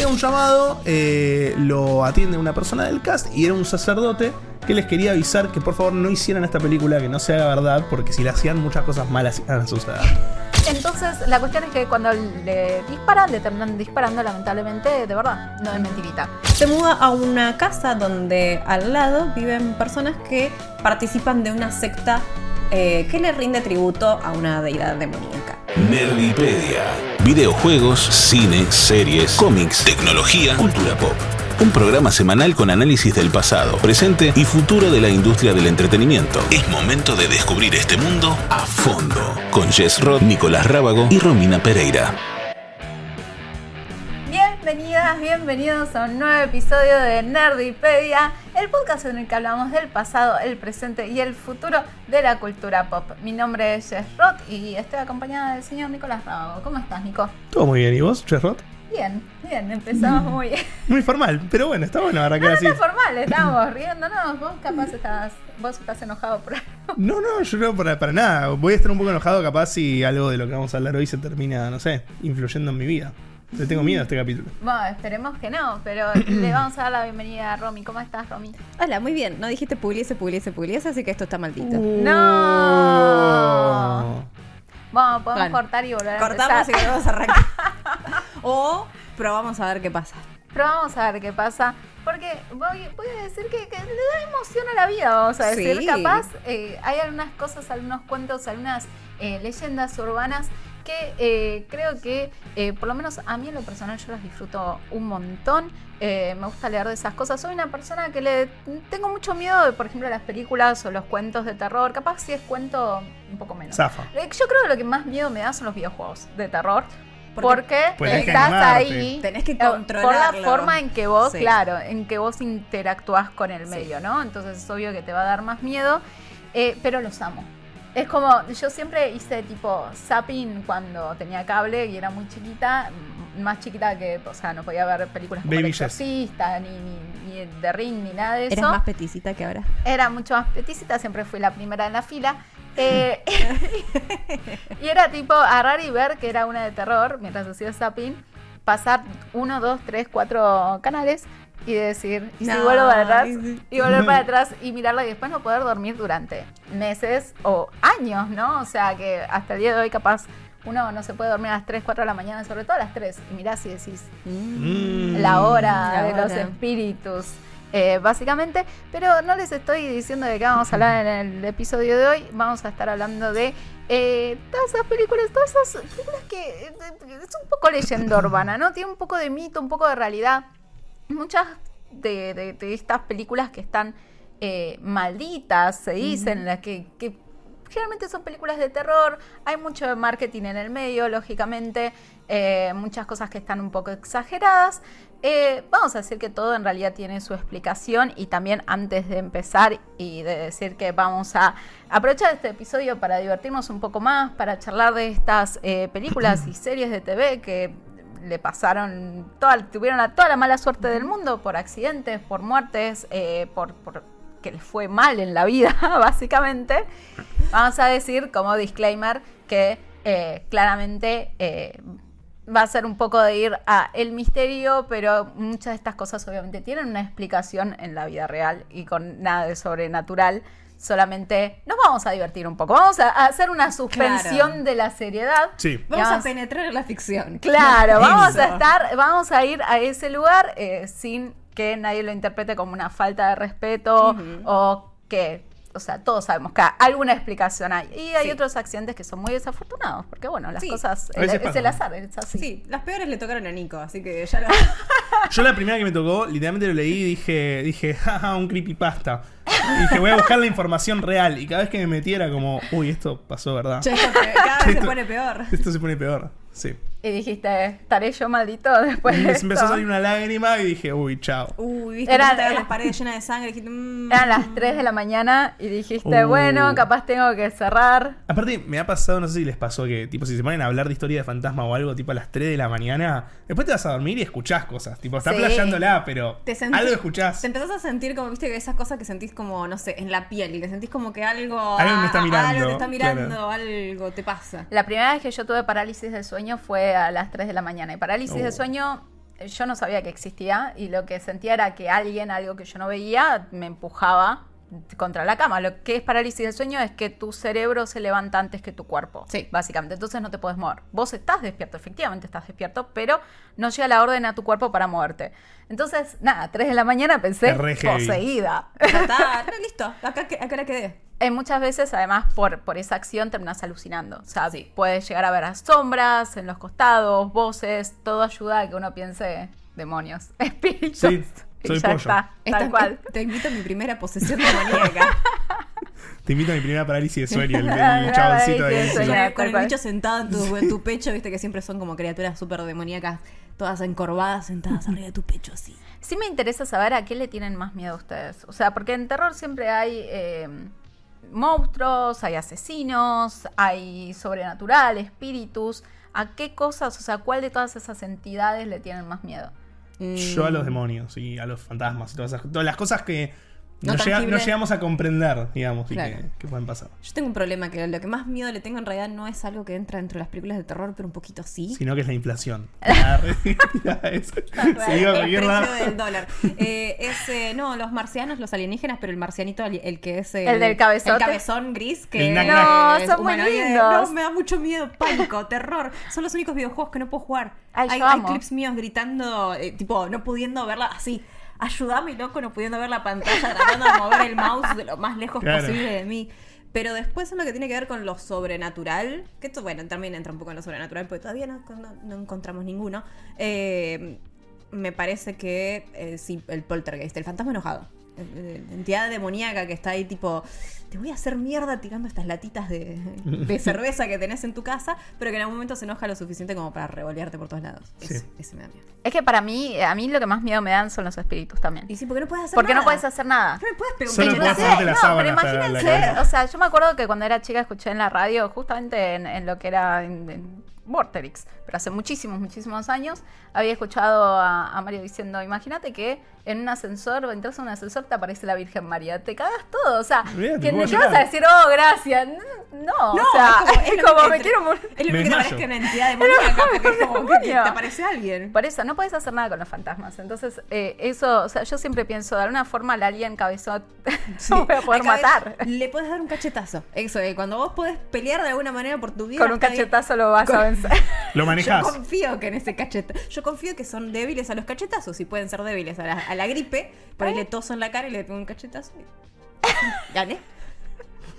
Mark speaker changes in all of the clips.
Speaker 1: pega un llamado, eh, lo atiende una persona del cast y era un sacerdote que les quería avisar que por favor no hicieran esta película, que no se haga verdad, porque si la hacían muchas cosas malas iban a suceder.
Speaker 2: Entonces, la cuestión es que cuando le disparan, le terminan disparando, lamentablemente, de verdad, no es mentirita.
Speaker 3: Se muda a una casa donde al lado viven personas que participan de una secta eh, le rinde tributo a una deidad demoníaca.
Speaker 4: Nerdipedia. Videojuegos, cine, series, cómics, tecnología, cultura pop. Un programa semanal con análisis del pasado, presente y futuro de la industria del entretenimiento. Es momento de descubrir este mundo a fondo. Con Jess Roth, Nicolás Rábago y Romina Pereira.
Speaker 2: Bienvenidas, bienvenidos a un nuevo episodio de Nerdipedia, el podcast en el que hablamos del pasado, el presente y el futuro de la cultura pop. Mi nombre es Jess Roth y estoy acompañada del señor Nicolás Rábago. ¿Cómo estás, Nico?
Speaker 1: Todo muy bien, ¿y vos, Cherrot?
Speaker 2: Bien, bien, empezamos muy bien.
Speaker 1: Muy formal, pero bueno, está bueno ahora que
Speaker 2: No, no
Speaker 1: así.
Speaker 2: es formal, estábamos riéndonos. Vos capaz estás, vos estás enojado por algo.
Speaker 1: No, no, yo no para, para nada. Voy a estar un poco enojado capaz si algo de lo que vamos a hablar hoy se termina, no sé, influyendo en mi vida. Le tengo miedo a este capítulo.
Speaker 2: Bueno, esperemos que no, pero le vamos a dar la bienvenida a Romy. ¿Cómo estás, Romy?
Speaker 3: Hola, muy bien. No dijiste pugliese, pugliese, pugliese, así que esto está maldito.
Speaker 1: Uh.
Speaker 2: ¡No! Bueno, podemos
Speaker 3: Bueno,
Speaker 2: cortar y volver a
Speaker 3: Cortamos y volvemos a arrancar. o probamos a ver qué pasa.
Speaker 2: Pero vamos a ver qué pasa. Porque voy, voy a decir que, que le da emoción a la vida, vamos a decir.
Speaker 3: Sí.
Speaker 2: Capaz eh, hay algunas cosas, algunos cuentos, algunas eh, leyendas urbanas que eh, creo que, eh, por lo menos a mí en lo personal, yo las disfruto un montón. Eh, me gusta leer de esas cosas. Soy una persona que le tengo mucho miedo de, por ejemplo, las películas o los cuentos de terror. Capaz si es cuento, un poco menos.
Speaker 1: Zafa.
Speaker 2: Eh, Yo creo que lo que más miedo me da son los videojuegos de terror.
Speaker 3: Porque
Speaker 2: Porque,
Speaker 1: Pues
Speaker 2: estás ahí.
Speaker 3: Tenés que
Speaker 2: Por la forma en que vos,
Speaker 3: Sí.
Speaker 2: claro, en que vos interactúas con el
Speaker 3: Sí.
Speaker 2: medio, ¿no? Entonces es obvio que te va a dar más miedo, eh, pero los amo. Es como, yo siempre hice tipo zapping cuando tenía cable y era muy chiquita, más chiquita que, o sea, no podía ver películas como
Speaker 1: Baby
Speaker 2: El. Exorcista, ni, ni, ni The Ring, ni nada de eso.
Speaker 3: Eras más peticita que ahora.
Speaker 2: Era mucho más peticita, siempre fui la primera en la fila. Eh, y era tipo agarrar y ver que era una de terror mientras hacía zapping, pasar uno, dos, tres, cuatro canales y decir, y si
Speaker 3: No,
Speaker 2: vuelvo para atrás,
Speaker 3: y
Speaker 2: volver para atrás y mirarla y después no poder dormir durante meses o años, ¿no? O sea que hasta el día de hoy capaz uno no se puede dormir a las 3, 4 de la mañana, sobre todo a las 3, y mirás y decís,
Speaker 1: Mm.
Speaker 2: la hora
Speaker 3: La
Speaker 2: de los
Speaker 3: hora.
Speaker 2: espíritus, eh, básicamente. Pero no les estoy diciendo de qué vamos a hablar en el episodio de hoy. Vamos a estar hablando de eh, todas esas películas, todas esas películas que eh, es un poco leyenda urbana, ¿no? Tiene un poco de mito, un poco de realidad. Muchas de, de- de estas películas que están eh, malditas, se dicen, las que, que generalmente son películas de terror, hay mucho marketing en el medio, lógicamente, eh, muchas cosas que están un poco exageradas. Eh, vamos a decir que todo en realidad tiene su explicación y también antes de empezar y de decir que vamos a aprovechar este episodio para divertirnos un poco más, para charlar de estas eh, películas y series de TV que le pasaron, toda, tuvieron la- toda la mala suerte del mundo por accidentes, por muertes, eh, por, por que les fue mal en la vida, básicamente. Vamos a decir como disclaimer que eh, claramente eh, va a ser un poco de ir a el misterio, pero muchas de estas cosas obviamente tienen una explicación en la vida real y con nada de sobrenatural. Solamente nos vamos a divertir un poco. Vamos a, hacer una suspensión
Speaker 3: Claro.
Speaker 2: de la seriedad.
Speaker 1: Sí.
Speaker 3: Vamos
Speaker 2: Vamos-
Speaker 3: a penetrar en la ficción.
Speaker 2: Claro, vamos a estar, vamos a ir a ese lugar eh, sin que nadie lo interprete como una falta de respeto o que, o sea, todos sabemos que alguna explicación hay. Y hay
Speaker 3: Sí.
Speaker 2: otros accidentes que son muy desafortunados, porque bueno, las
Speaker 3: Sí.
Speaker 2: cosas,
Speaker 1: veces
Speaker 2: es, es el azar, es así.
Speaker 3: Sí, las peores le tocaron a Nico, así que ya lo...
Speaker 1: Yo la primera que me tocó, literalmente lo leí y dije, dije, jaja, un creepypasta. Y dije, voy a buscar la información real. Y cada vez que me metiera como, uy, esto pasó, ¿verdad?
Speaker 3: Cada vez se
Speaker 1: Esto-
Speaker 3: pone peor.
Speaker 1: Esto se pone peor. Sí.
Speaker 2: Y dijiste, estaré yo maldito después
Speaker 1: Y
Speaker 2: de esto?
Speaker 1: empezó a salir una lágrima y dije, uy, chao.
Speaker 3: Uy, viste,
Speaker 2: Era- era-
Speaker 3: las paredes llenas de sangre, dijiste, mm.
Speaker 2: Eran las 3 de la mañana y dijiste,
Speaker 1: Uh.
Speaker 2: bueno, capaz tengo que cerrar.
Speaker 1: Aparte, me ha pasado, no sé si les pasó que, tipo, si se ponen a hablar de historia de fantasma o algo, tipo a las 3 de la mañana, después te vas a dormir y escuchás cosas. Tipo, está
Speaker 2: Sí.
Speaker 1: playándola, pero
Speaker 3: Te
Speaker 1: algo escuchás.
Speaker 3: Te empezás a sentir como, viste, que esas cosas que sentís como, no sé, en la piel, que sentís como que algo...
Speaker 1: Algo me está mirando,
Speaker 3: Algo te está mirando,
Speaker 1: claro.
Speaker 3: algo te pasa.
Speaker 2: La primera vez que yo tuve parálisis de sueño fue a las 3 de la mañana. Y parálisis
Speaker 1: Oh.
Speaker 2: de sueño yo no sabía que existía y lo que sentía era que alguien, algo que yo no veía, me empujaba contra la cama. Lo que es parálisis del sueño es que tu cerebro se levanta antes que tu cuerpo.
Speaker 3: Sí.
Speaker 2: Básicamente. Entonces no te puedes mover. Vos estás despierto, efectivamente estás despierto, pero no llega la orden a tu cuerpo para moverte. Entonces, nada, 3 de la mañana pensé poseída.
Speaker 3: Ya está, no, listo, acá, acá la quedé.
Speaker 2: Eh, muchas veces, además, por, por esa acción terminas alucinando. O sea, puedes llegar a ver a sombras en los costados, voces, todo ayuda a que uno piense demonios, espíritus.
Speaker 1: Sí, soy
Speaker 2: ya
Speaker 1: pollo.
Speaker 2: está,
Speaker 3: Esta-
Speaker 2: tal cual.
Speaker 3: Te invito a mi primera posesión demoníaca.
Speaker 1: Te invito a mi primera parálisis de sueño, el, el chaboncito
Speaker 2: de
Speaker 1: ahí.
Speaker 2: sueño.
Speaker 3: con el bicho sentado en tu, en tu pecho, viste que siempre son como criaturas súper demoníacas, todas encorvadas, sentadas arriba de tu pecho así.
Speaker 2: Sí me interesa saber a qué le tienen más miedo ustedes. O sea, porque en terror siempre hay eh, monstruos, hay asesinos, hay sobrenatural, espíritus. ¿A qué cosas, o sea, cuál de todas esas entidades le tienen más miedo?
Speaker 1: Yo a los demonios y a los fantasmas y todas esas todas las cosas que
Speaker 3: No
Speaker 1: no, llega- no llegamos a comprender, digamos,
Speaker 3: Claro.
Speaker 1: que, que pueden pasar.
Speaker 3: Yo tengo un problema que lo que más miedo le tengo en realidad no es algo que entra dentro de las películas de terror, pero un poquito sí.
Speaker 1: Sino que es la inflación. A
Speaker 3: el precio del dólar. Eh, es, eh, no, los marcianos, los alienígenas, pero el marcianito, el, el que es
Speaker 2: El del cabezote.
Speaker 3: El cabezón gris, que
Speaker 1: El nac
Speaker 3: es
Speaker 2: No, son muy lindos.
Speaker 3: No, me da mucho miedo, pánico, terror. Son los únicos videojuegos que no puedo jugar.
Speaker 2: Ay,
Speaker 3: hay, hay clips míos gritando, eh, tipo, no pudiendo verla así. Ayúdame, loco, no pudiendo ver la pantalla, tratando de mover el mouse de lo más lejos
Speaker 1: Claro.
Speaker 3: posible de mí. Pero después en lo que tiene que ver con lo sobrenatural, que esto, bueno, también entra un poco en lo sobrenatural, porque todavía no, no- no encontramos ninguno. eh, me parece que eh, sí, el poltergeist, el fantasma enojado. eh, Entidad demoníaca que está ahí tipo, te voy a hacer mierda tirando estas latitas de, de cerveza que tenés en tu casa, pero que en algún momento se enoja lo suficiente como para revolearte por todos lados.
Speaker 1: Sí.
Speaker 3: Ese, ese me da miedo.
Speaker 2: Es que para mí, a mí lo que más miedo me dan son los espíritus también.
Speaker 3: Y sí, porque no puedes hacer
Speaker 2: Porque no
Speaker 3: nada.
Speaker 2: puedes hacer nada.
Speaker 3: No me puedes pegar
Speaker 1: Solo
Speaker 3: cachetazo.
Speaker 1: podés hacerte la
Speaker 2: no, pero imagínense, o sea, yo me acuerdo que cuando era chica escuché en la radio, justamente en, en lo que era en, en Vorterix, pero hace muchísimos, muchísimos años, había escuchado a, a Mario diciendo, imagínate que en un ascensor, o entras a un ascensor, te aparece la Virgen María, te cagas todo, o sea, que
Speaker 1: puedo
Speaker 2: no vas a decir, oh, gracias, no,
Speaker 3: No,
Speaker 2: o sea,
Speaker 3: es como- es
Speaker 2: me quiero morir.
Speaker 3: Es lo que parezca una entidad demoníaca, porque es como que te, aparece alguien.
Speaker 2: Por eso, no puedes hacer nada con los fantasmas. Entonces, eh, eso, o sea, yo siempre pienso, de alguna forma al alien cabezón no voy a poder matar.
Speaker 3: Le puedes dar un cachetazo. Eso, eh, cuando vos podés pelear de alguna manera por tu vida.
Speaker 2: Con un cachetazo lo vas a vencer.
Speaker 1: Lo
Speaker 3: Yo
Speaker 1: manejás.
Speaker 3: confío que en ese cachetazo. Yo confío que son débiles a los cachetazos y pueden ser débiles a la, a la gripe. Por ahí le toso en la cara y le pongo un cachetazo. y- Gané.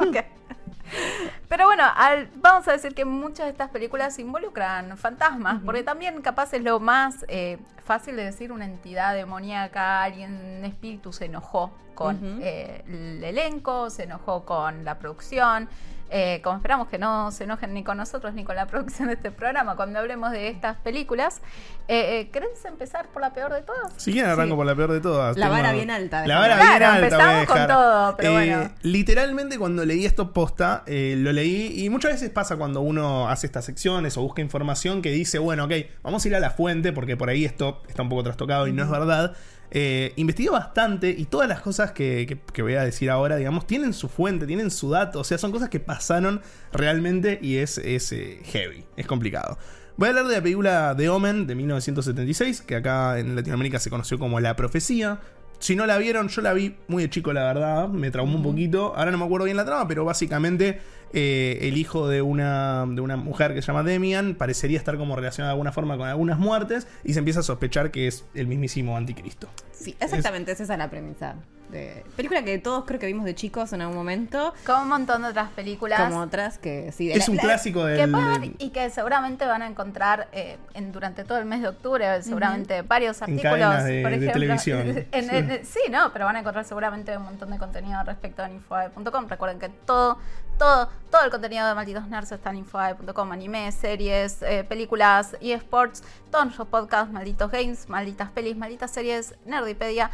Speaker 2: Pero bueno, al- vamos a decir que muchas de estas películas involucran fantasmas, porque también capaz es lo más eh, fácil de decir una entidad demoníaca, alguien, un espíritu se enojó con eh, el elenco, se enojó con la producción. Eh, como esperamos que no se enojen ni con nosotros ni con la producción de este programa cuando hablemos de estas películas, eh, eh, ¿querés empezar por la peor de todas?
Speaker 1: Si quieren arranco
Speaker 3: Sí.
Speaker 1: por la peor de todas.
Speaker 3: La vara bien alta,
Speaker 1: La vara bien alta.
Speaker 2: empezamos
Speaker 1: voy a
Speaker 2: con todo, pero
Speaker 1: Eh,
Speaker 2: bueno.
Speaker 1: Literalmente cuando leí esto posta, eh, lo leí y muchas veces pasa cuando uno hace estas secciones o busca información que dice, bueno, ok, vamos a ir a la fuente porque por ahí esto está un poco trastocado y no es verdad. Eh, investigué bastante y todas las cosas que, que- que voy a decir ahora, digamos, tienen su fuente, tienen su dato, o sea, son cosas que pasaron realmente y es, es eh, heavy, es complicado. Voy a hablar de la película The Omen de 1976, que acá en Latinoamérica se conoció como La Profecía. Si no la vieron, yo la vi muy de chico, la verdad, me traumó un poquito. Ahora no me acuerdo bien la trama, pero básicamente eh, el hijo de una, de una mujer que se llama Demian parecería estar como relacionado de alguna forma con algunas muertes y se empieza a sospechar que es el mismísimo anticristo.
Speaker 3: Sí, exactamente, es esa la premisa. De... Película que todos creo que vimos de chicos en algún momento.
Speaker 2: Como un montón de otras películas.
Speaker 3: Como otras que sí. de
Speaker 1: Es
Speaker 3: la-
Speaker 1: un clásico
Speaker 2: que
Speaker 1: del...
Speaker 2: pagan
Speaker 1: del-
Speaker 2: y que seguramente van a encontrar eh, en, durante todo el mes de octubre, seguramente varios artículos,
Speaker 1: cadenas de-
Speaker 2: por
Speaker 1: de
Speaker 2: ejemplo.
Speaker 1: televisión.
Speaker 2: en- en- sí, no, pero van a encontrar seguramente un montón de contenido respecto en infoae.com. Recuerden que todo, todo, todo el contenido de Malditos Nerds está en infoae.com, anime, series, eh, películas, eSports, todos nuestros podcasts, malditos games, malditas pelis, malditas series, Nerdipedia,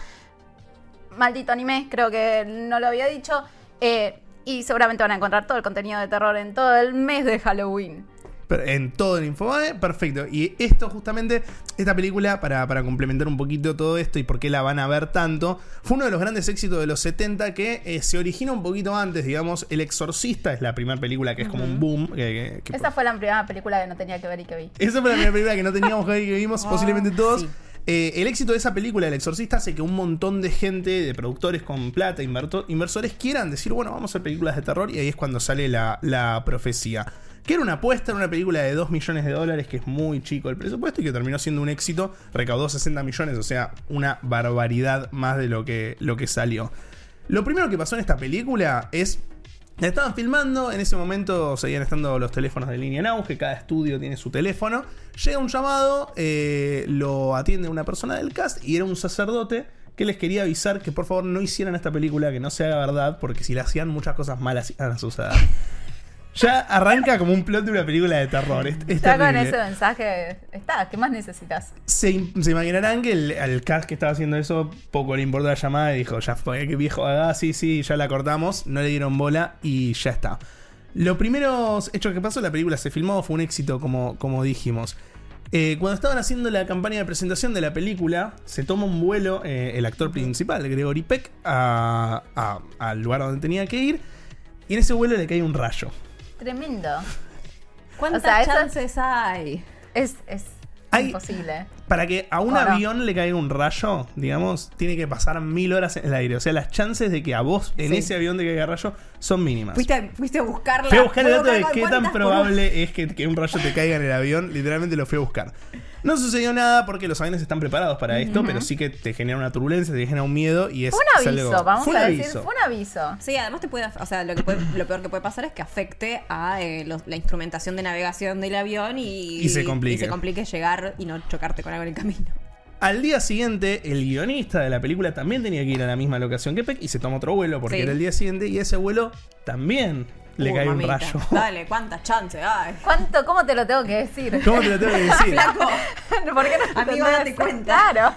Speaker 2: maldito anime, creo que no lo había dicho. eh, y seguramente van a encontrar todo el contenido de terror en todo el mes de Halloween.
Speaker 1: En todo el Infobae, perfecto. Y esto justamente, esta película, para, para complementar un poquito todo esto y por qué la van a ver tanto, fue uno de los grandes éxitos de los 70 que eh, se origina un poquito antes, digamos. El Exorcista es la primera película que es como un boom. que- que- que-
Speaker 2: Esa fue la primera película que no tenía que ver y que vi.
Speaker 1: esa fue la primera película que no teníamos que ver y que vimos,
Speaker 3: Ah,
Speaker 1: posiblemente todos.
Speaker 3: sí.
Speaker 1: Eh, el éxito de esa película, El Exorcista, hace que un montón de gente, de productores con plata, inversores, quieran decir, bueno, vamos a hacer películas de terror y ahí es cuando sale la, la profecía. Que era una apuesta, era una película de 2 millones de dólares, que es muy chico el presupuesto y que terminó siendo un éxito, recaudó 60 millones, o sea, una barbaridad más de lo que, lo que salió. Lo primero que pasó en esta película es la estaban filmando, en ese momento seguían estando los teléfonos de línea en auge, cada estudio tiene su teléfono. Llega un llamado, eh, lo atiende una persona del cast y era un sacerdote que les quería avisar que por favor no hicieran esta película, que no se haga verdad, porque si la hacían muchas cosas malas iban a suceder. Ya arranca como un plot de una película de terror. Es, es
Speaker 2: Ya con ese mensaje está. ¿Qué más necesitas?
Speaker 1: Se, se imaginarán que el, al cast que estaba haciendo eso poco le importó la llamada y dijo, ya fue, que viejo, ah, sí, sí, ya la cortamos, no le dieron bola y ya está. Lo primero hecho que pasó, la película se filmó, fue un éxito como, como dijimos. Eh, cuando estaban haciendo la campaña de presentación de la película, se toma un vuelo eh, el actor principal, Gregory Peck, a- a- al lugar donde tenía que ir. Y en ese vuelo le cae un rayo.
Speaker 2: Tremendo.
Speaker 3: ¿Cuántas
Speaker 2: O sea, eso-
Speaker 3: chances hay?
Speaker 2: Es, es
Speaker 1: Hay-
Speaker 2: imposible.
Speaker 1: Para que a un avión le caiga un rayo, digamos, tiene que pasar mil horas en el aire. O sea, las chances de que a vos en
Speaker 3: Sí.
Speaker 1: ese avión te caiga rayo son mínimas.
Speaker 3: Fuiste a, fuiste a buscarla.
Speaker 1: Fui a buscar el dato de qué tan probable es que, que un rayo te caiga en el avión. Literalmente lo fui a buscar. No sucedió nada porque los aviones están preparados para esto, pero sí que te genera una turbulencia, te genera un miedo y es.
Speaker 2: Fue un aviso,
Speaker 1: algo-
Speaker 2: vamos
Speaker 1: Fue un
Speaker 2: a decir.
Speaker 1: aviso.
Speaker 2: Fue un aviso.
Speaker 3: Sí, además te puede, o sea, lo, que puede- lo peor que puede pasar es que afecte a eh, los- la instrumentación de navegación del avión y,
Speaker 1: Y se complique.
Speaker 3: y se complique llegar y no chocarte con algo en el camino.
Speaker 1: Al día siguiente, el guionista de la película también tenía que ir a la misma locación que Peck y se toma otro vuelo porque
Speaker 3: Sí.
Speaker 1: era el día siguiente y ese vuelo también le
Speaker 3: Uh,
Speaker 1: cae
Speaker 3: mamita.
Speaker 1: un rayo.
Speaker 3: Dale, cuántas chances hay.
Speaker 2: ¿Cuánto, ¿Cómo te lo tengo que decir?
Speaker 1: ¿Cómo te lo tengo que decir?
Speaker 2: ¿Por qué no
Speaker 3: Amigo, date cuenta.
Speaker 2: Claro.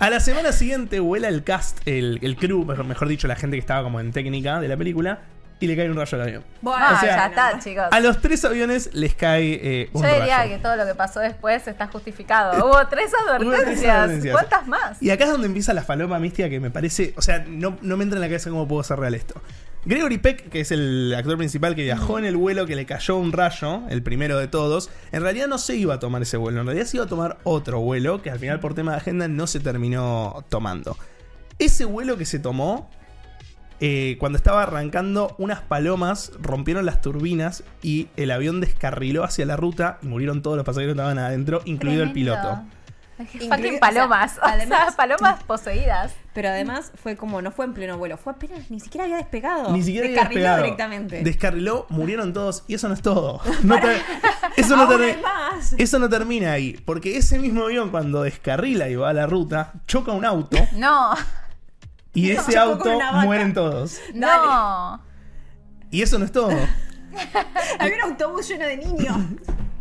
Speaker 1: A la semana siguiente vuela el cast, el, el crew, mejor, mejor dicho, la gente que estaba como en técnica de la película, y le cae un rayo al avión.
Speaker 3: Bueno,
Speaker 1: o sea,
Speaker 2: ya está, chicos.
Speaker 1: A los tres aviones les cae eh, un
Speaker 2: Yo diría
Speaker 1: rayo.
Speaker 2: que todo lo que pasó después está justificado. Hubo tres
Speaker 1: Hubo tres
Speaker 2: advertencias.
Speaker 1: advertencias.
Speaker 2: ¿Cuántas más?
Speaker 1: Y acá es donde empieza la faloma mística que me parece. O sea, no, no me entra en la cabeza cómo puedo hacer real esto. Gregory Peck, que es el actor principal que viajó en el vuelo que le cayó un rayo, el primero de todos, en realidad no se iba a tomar ese vuelo, en realidad se iba a tomar otro vuelo que al final por tema de agenda no se terminó tomando. Ese vuelo que se tomó, eh, cuando estaba arrancando, unas palomas rompieron las turbinas y el avión descarriló hacia la ruta y murieron todos los pasajeros que estaban adentro, incluido el piloto.
Speaker 2: Fucking palomas.
Speaker 3: o sea,
Speaker 2: O sea,
Speaker 3: además-
Speaker 2: palomas poseídas.
Speaker 3: Pero además fue como, no fue en pleno vuelo, fue apenas, ni siquiera había despegado.
Speaker 1: Ni siquiera había
Speaker 3: Descarriló
Speaker 1: despegado.
Speaker 3: directamente.
Speaker 1: Descarriló, murieron todos y eso no es todo. No te- eso, no
Speaker 3: Aún
Speaker 1: termi-
Speaker 3: hay más.
Speaker 1: eso no termina ahí. Porque ese mismo avión cuando descarrila y va a la ruta, choca un auto
Speaker 2: No.
Speaker 1: y ese
Speaker 3: Chocó
Speaker 1: auto mueren todos.
Speaker 2: No.
Speaker 1: Y eso no es todo.
Speaker 3: Había un autobús lleno de niños.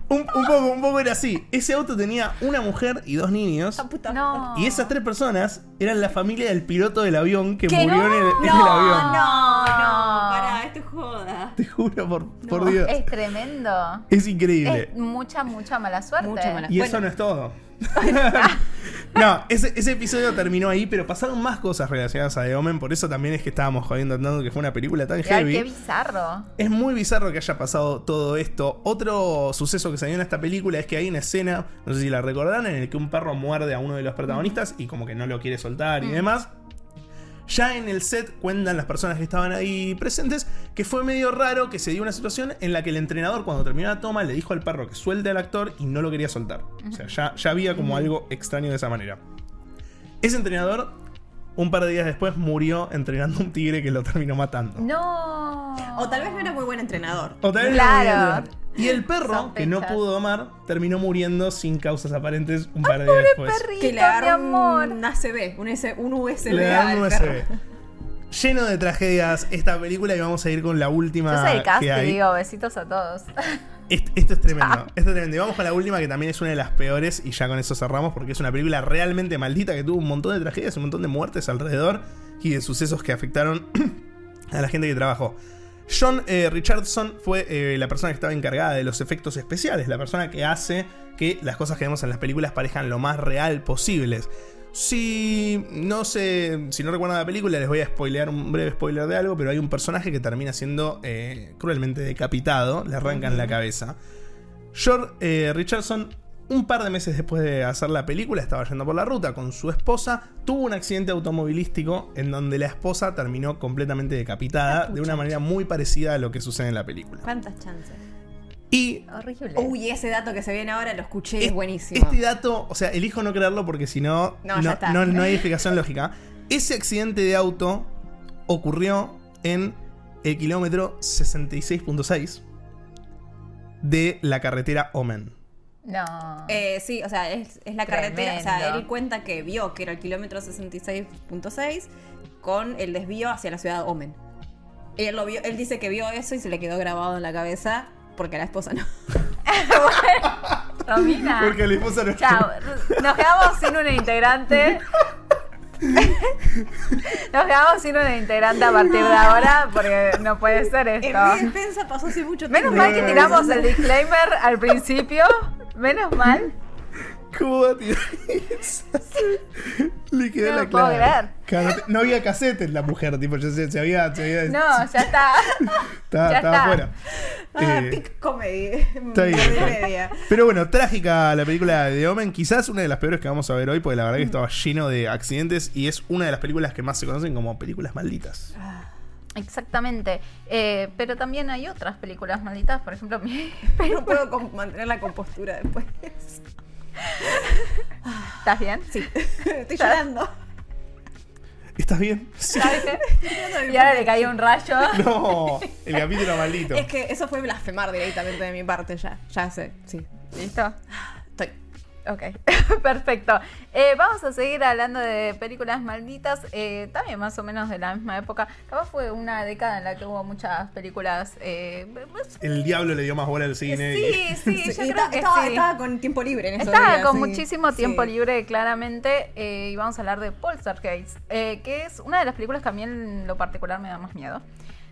Speaker 1: Un, un poco, un poco era así. Ese auto tenía una mujer y dos niños.
Speaker 3: Puta
Speaker 2: No.
Speaker 1: Y esas tres personas eran la familia del piloto del avión que
Speaker 2: ¿Qué?
Speaker 1: murió en el, en el
Speaker 3: No,
Speaker 1: avión.
Speaker 3: no, no,
Speaker 2: No.
Speaker 3: pará, esto es joda.
Speaker 1: Te juro, por, por Dios.
Speaker 2: Es tremendo.
Speaker 1: Es increíble.
Speaker 2: Es mucha, mucha mala suerte.
Speaker 3: Mucha mala-
Speaker 1: Y
Speaker 3: Bueno.
Speaker 1: eso no es todo. no, ese, ese episodio terminó ahí, pero pasaron más cosas relacionadas a The Omen, por eso también es que estábamos jodiendo tanto que fue una película tan heavy.
Speaker 2: qué bizarro.
Speaker 1: Es muy bizarro que haya pasado todo esto. Otro suceso que salió en esta película es que hay una escena, no sé si la recordarán, en el que un perro muerde a uno de los protagonistas y como que no lo quiere soltar y demás. Ya en el set cuentan las personas que estaban ahí presentes que fue medio raro que se dio una situación en la que el entrenador cuando terminó la toma le dijo al perro que suelte al actor y no lo quería soltar. O sea, ya, ya había como algo extraño de esa manera. Ese entrenador un par de días después murió entrenando un tigre que lo terminó matando.
Speaker 2: No.
Speaker 3: O tal vez no era muy buen entrenador.
Speaker 1: O tal vez
Speaker 2: Claro.
Speaker 1: no podía- Y el perro, que no pudo domar, terminó muriendo sin causas aparentes un par de días después.
Speaker 2: Perrito,
Speaker 3: Que le
Speaker 2: amor.
Speaker 3: un ACB, un, S- un USB
Speaker 1: Le
Speaker 3: al
Speaker 1: un
Speaker 3: perro.
Speaker 1: USB. Lleno de tragedias esta película y vamos a ir con la última
Speaker 2: Yo soy el cast
Speaker 1: que hay.
Speaker 2: digo besitos a todos.
Speaker 1: Est- Esto es tremendo. Esto es tremendo. Y vamos con la última que también es una de las peores y ya con eso cerramos porque es una película realmente maldita que tuvo un montón de tragedias, un montón de muertes alrededor y de sucesos que afectaron a la gente que trabajó. John eh, Richardson fue eh, la persona que estaba encargada de los efectos especiales, la persona que hace que las cosas que vemos en las películas parezcan lo más real posibles. Si no sé, si no recuerdan la película, les voy a spoilear un breve spoiler de algo, pero hay un personaje que termina siendo eh, cruelmente decapitado, le arrancan la cabeza. George Richardson Un par de meses después de hacer la película, estaba yendo por la ruta con su esposa, tuvo un accidente automovilístico en donde la esposa terminó completamente decapitada de una manera muy parecida a lo que sucede en la película.
Speaker 3: ¿Cuántas chances?
Speaker 1: Y
Speaker 2: Horrible.
Speaker 3: Uy, ese dato que se viene ahora lo escuché, es
Speaker 1: Es-
Speaker 3: buenísimo.
Speaker 1: Este dato, o sea, elijo no creerlo porque si no,
Speaker 3: No,
Speaker 1: no,
Speaker 3: ya está.
Speaker 1: no- no hay explicación lógica. Ese accidente de auto ocurrió en el kilómetro 66.6 de la carretera Omen.
Speaker 2: No.
Speaker 3: Eh, sí, o sea, es, es la carretera. O sea, él cuenta que vio que era el kilómetro 66.6 con el desvío hacia la ciudad de Omen. Y él, lo vio, él dice que vio eso y se le quedó grabado en la cabeza porque la esposa no.
Speaker 2: Romina.
Speaker 1: Porque la esposa no
Speaker 2: Chao. Nos quedamos sin una integrante. Nos quedamos sin una integrante a partir de ahora porque no puede ser
Speaker 3: En
Speaker 2: esto.
Speaker 3: mi defensa pasó hace mucho
Speaker 2: Menos
Speaker 3: tiempo.
Speaker 2: mal que tiramos el disclaimer al principio. Menos mal.
Speaker 1: ¿Cómo va a tirar esa? Le quedó
Speaker 2: No
Speaker 1: la clave. Claro, no- había cassette en la mujer, tipo, ya se, se había, se había-
Speaker 2: No, ya está.
Speaker 1: estaba,
Speaker 2: ya.
Speaker 3: Ah,
Speaker 1: Eh,
Speaker 3: comedy.
Speaker 1: Está bien. Pero bueno, trágica la película de Omen, quizás una de las peores que vamos a ver hoy, porque la verdad que estaba lleno de accidentes y es una de las películas que más se conocen como películas malditas.
Speaker 2: Exactamente. Eh, pero también hay otras películas malditas, por ejemplo, mi-
Speaker 3: No puedo mantener la compostura después.
Speaker 2: ¿Estás bien?
Speaker 3: Sí. Estoy llorando.
Speaker 1: ¿Estás bien? Sí.
Speaker 2: ¿Estás? Y ahora le cayó un rayo.
Speaker 1: No, el capítulo maldito.
Speaker 3: Es que eso fue blasfemar directamente de mi parte ya. Ya sé, sí.
Speaker 2: ¿Listo? Ok, perfecto. Eh, vamos a seguir hablando de películas malditas, eh, también más o menos de la misma época. Capaz fue una década en la que hubo muchas películas. eh,
Speaker 1: El diablo le dio más bola al cine. y-
Speaker 2: sí, sí, yo
Speaker 3: Sí,
Speaker 2: creo
Speaker 3: estaba,
Speaker 2: que
Speaker 3: estaba,
Speaker 2: sí.
Speaker 3: estaba con tiempo libre en esos
Speaker 2: Estaba
Speaker 3: días,
Speaker 2: con
Speaker 3: sí.
Speaker 2: muchísimo tiempo
Speaker 3: Sí.
Speaker 2: libre, claramente, eh, y vamos a hablar de Poltergeist, eh, que es una de las películas que a mí en lo particular me da más miedo.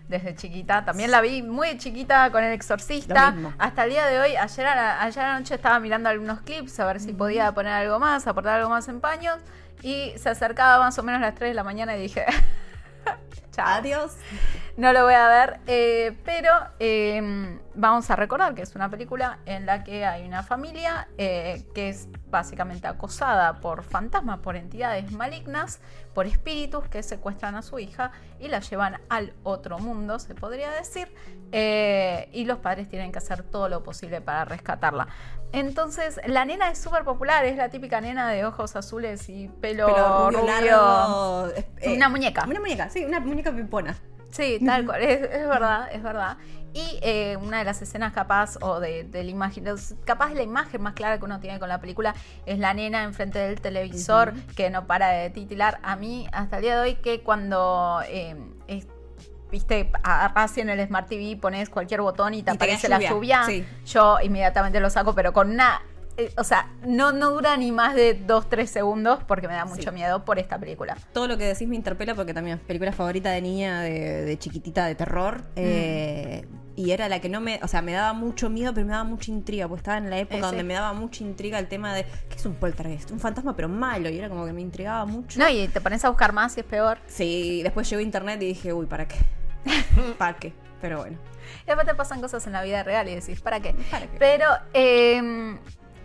Speaker 2: Desde chiquita, también la vi muy chiquita con El Exorcista. Hasta el día de hoy, ayer a la, ayer a la noche estaba mirando algunos clips a ver si podía poner algo más, aportar algo más en paños. Y se acercaba más o menos a las 3 de la mañana y dije,
Speaker 3: Adiós.
Speaker 2: No lo voy a ver, eh, pero eh, vamos a recordar que es una película en la que hay una familia eh, que es básicamente acosada por fantasmas, por entidades malignas, por espíritus que secuestran a su hija y la llevan al otro mundo, se podría decir, eh, y los padres tienen que hacer todo lo posible para rescatarla. Entonces, la nena es súper popular, es la típica nena de ojos azules y pelo,
Speaker 3: Pero rubio,
Speaker 2: rubio.
Speaker 3: largo. eh,
Speaker 2: Una muñeca.
Speaker 3: Una muñeca, sí, una muñeca pipona.
Speaker 2: Sí, tal cual, es, es verdad, es verdad. Y eh, una de las escenas capaz, o de, de la imagen, capaz la imagen más clara que uno tiene con la película es la nena enfrente del televisor que no para de titilar. A mí, hasta el día de hoy, que cuando, eh, es- viste, agarrás en el Smart TV, pones cualquier botón y te
Speaker 3: Y
Speaker 2: aparece la
Speaker 3: lluvia,
Speaker 2: lluvia,
Speaker 3: sí.
Speaker 2: yo inmediatamente lo saco, pero con una... eh, o sea, no, no dura ni más de 2-3 segundos porque me da mucho
Speaker 3: Sí.
Speaker 2: miedo por esta película.
Speaker 3: Todo lo que decís me interpela porque también es película favorita de niña, de, de chiquitita, de terror. eh, y era la que no me. O sea, me daba mucho miedo, pero me daba mucha intriga. Porque estaba en la época
Speaker 2: Eh,
Speaker 3: donde me daba mucha intriga el tema de. ¿Qué es un poltergeist? Un fantasma, pero malo. Y era como que me intrigaba mucho.
Speaker 2: No, y te pones a buscar más y es peor.
Speaker 3: Sí, después llegó internet y dije, uy, ¿para qué? ¿Para qué? Pero bueno.
Speaker 2: Y después te pasan cosas en la vida real y decís, ¿para qué?
Speaker 3: ¿Para qué?
Speaker 2: Pero eh,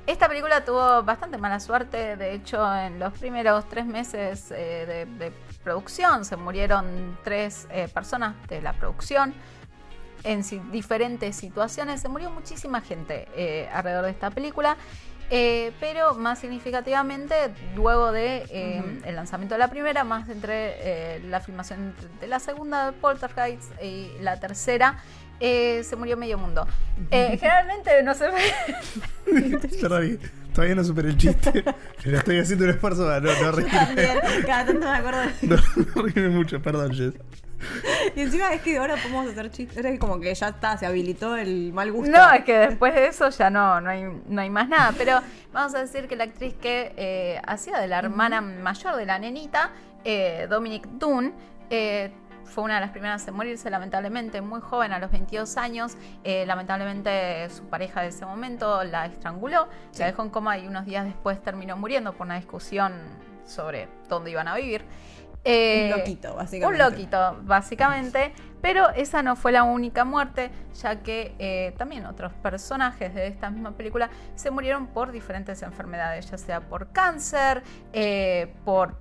Speaker 2: esta película tuvo bastante mala suerte. De hecho, en los primeros tres meses eh, de, de producción se murieron tres eh, personas de la producción en si- diferentes situaciones. Se murió muchísima gente eh, alrededor de esta película. Pero más significativamente, luego de el lanzamiento de la primera, más entre la filmación de la segunda de Poltergeist y la tercera, eh, se murió medio mundo. Eh, generalmente no se ve.
Speaker 1: Perdón, todavía no superé el chiste. Pero estoy haciendo un esfuerzo para no, no reírme.
Speaker 3: También, cada tanto me acuerdo. de-
Speaker 1: No, no reírme mucho, perdón, Jess.
Speaker 3: Y encima es que ahora podemos hacer chistes. Era como que ya está, se habilitó el mal gusto.
Speaker 2: No, es que después de eso ya no, no, hay, no hay más nada. Pero vamos a decir que la actriz que eh, hacía de la hermana mayor de la nenita, eh, Dominic Dunn, eh, fue una de las primeras en morirse, lamentablemente, muy joven, a los 22 años. Eh, lamentablemente, su pareja de ese momento la estranguló, la dejó en coma y unos días después terminó muriendo por una discusión sobre dónde iban a vivir. Eh,
Speaker 3: Un loquito,
Speaker 2: Un
Speaker 3: básicamente.
Speaker 2: loquito, básicamente. Pero esa no fue la única muerte, ya que eh, también otros personajes de esta misma película se murieron por diferentes enfermedades, ya sea por cáncer, eh, por...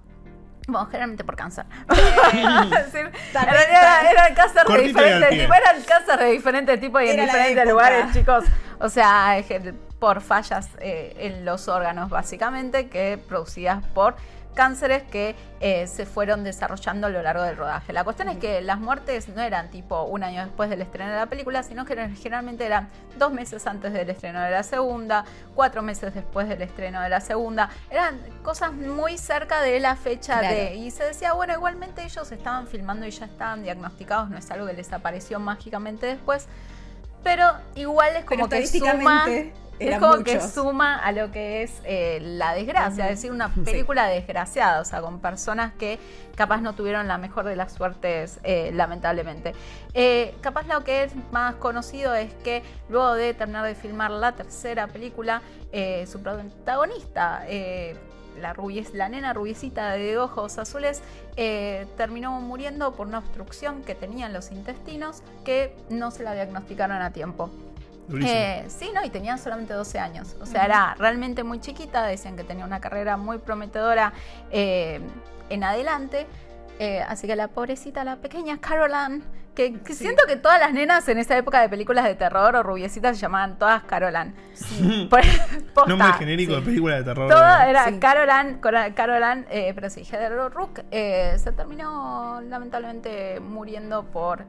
Speaker 2: Bueno, generalmente por cáncer. Era el cáncer de
Speaker 1: pie.
Speaker 2: tipos, era el cáncer de diferentes tipos y en
Speaker 3: Era
Speaker 2: diferentes lugares, chicos. O sea, por fallas eh, en los órganos, básicamente, que producidas por cánceres que eh, se fueron desarrollando a lo largo del rodaje. La cuestión es que las muertes no eran tipo un año después del estreno de la película, sino que generalmente eran dos meses antes del estreno de la segunda, cuatro meses después del estreno de la segunda. Eran cosas muy cerca de la fecha
Speaker 3: Claro.
Speaker 2: de... Y se decía, bueno, igualmente ellos estaban filmando y ya estaban diagnosticados, no es algo que les apareció mágicamente después. Pero igual es como
Speaker 3: Pero
Speaker 2: que suma... Es como que suma a lo que es eh, la desgracia, es decir, una
Speaker 3: Sí.
Speaker 2: película desgraciada, o sea, con personas que capaz no tuvieron la mejor de las suertes, eh, lamentablemente. Eh, capaz lo que es más conocido es que luego de terminar de filmar la tercera película, su protagonista, la, rubies, la nena rubiecita de ojos azules, eh, terminó muriendo por una obstrucción que tenía en los intestinos que no se la diagnosticaron a tiempo. Eh, sí, no, y tenía solamente 12 años. O sea, era realmente muy chiquita. Decían que tenía una carrera muy prometedora eh, en adelante. Eh, así que la pobrecita, la pequeña Caroline, que, que
Speaker 3: Sí.
Speaker 2: siento que todas las nenas en esa época de películas de terror o rubiecitas se llamaban todas Caroline. Por- posta.
Speaker 1: Nombre genérico
Speaker 3: sí.
Speaker 1: de película de terror.
Speaker 2: Todo era
Speaker 3: Sí.
Speaker 2: Caroline, Cora- Caroline eh, pero sí, Heather Rook eh, se terminó lamentablemente muriendo por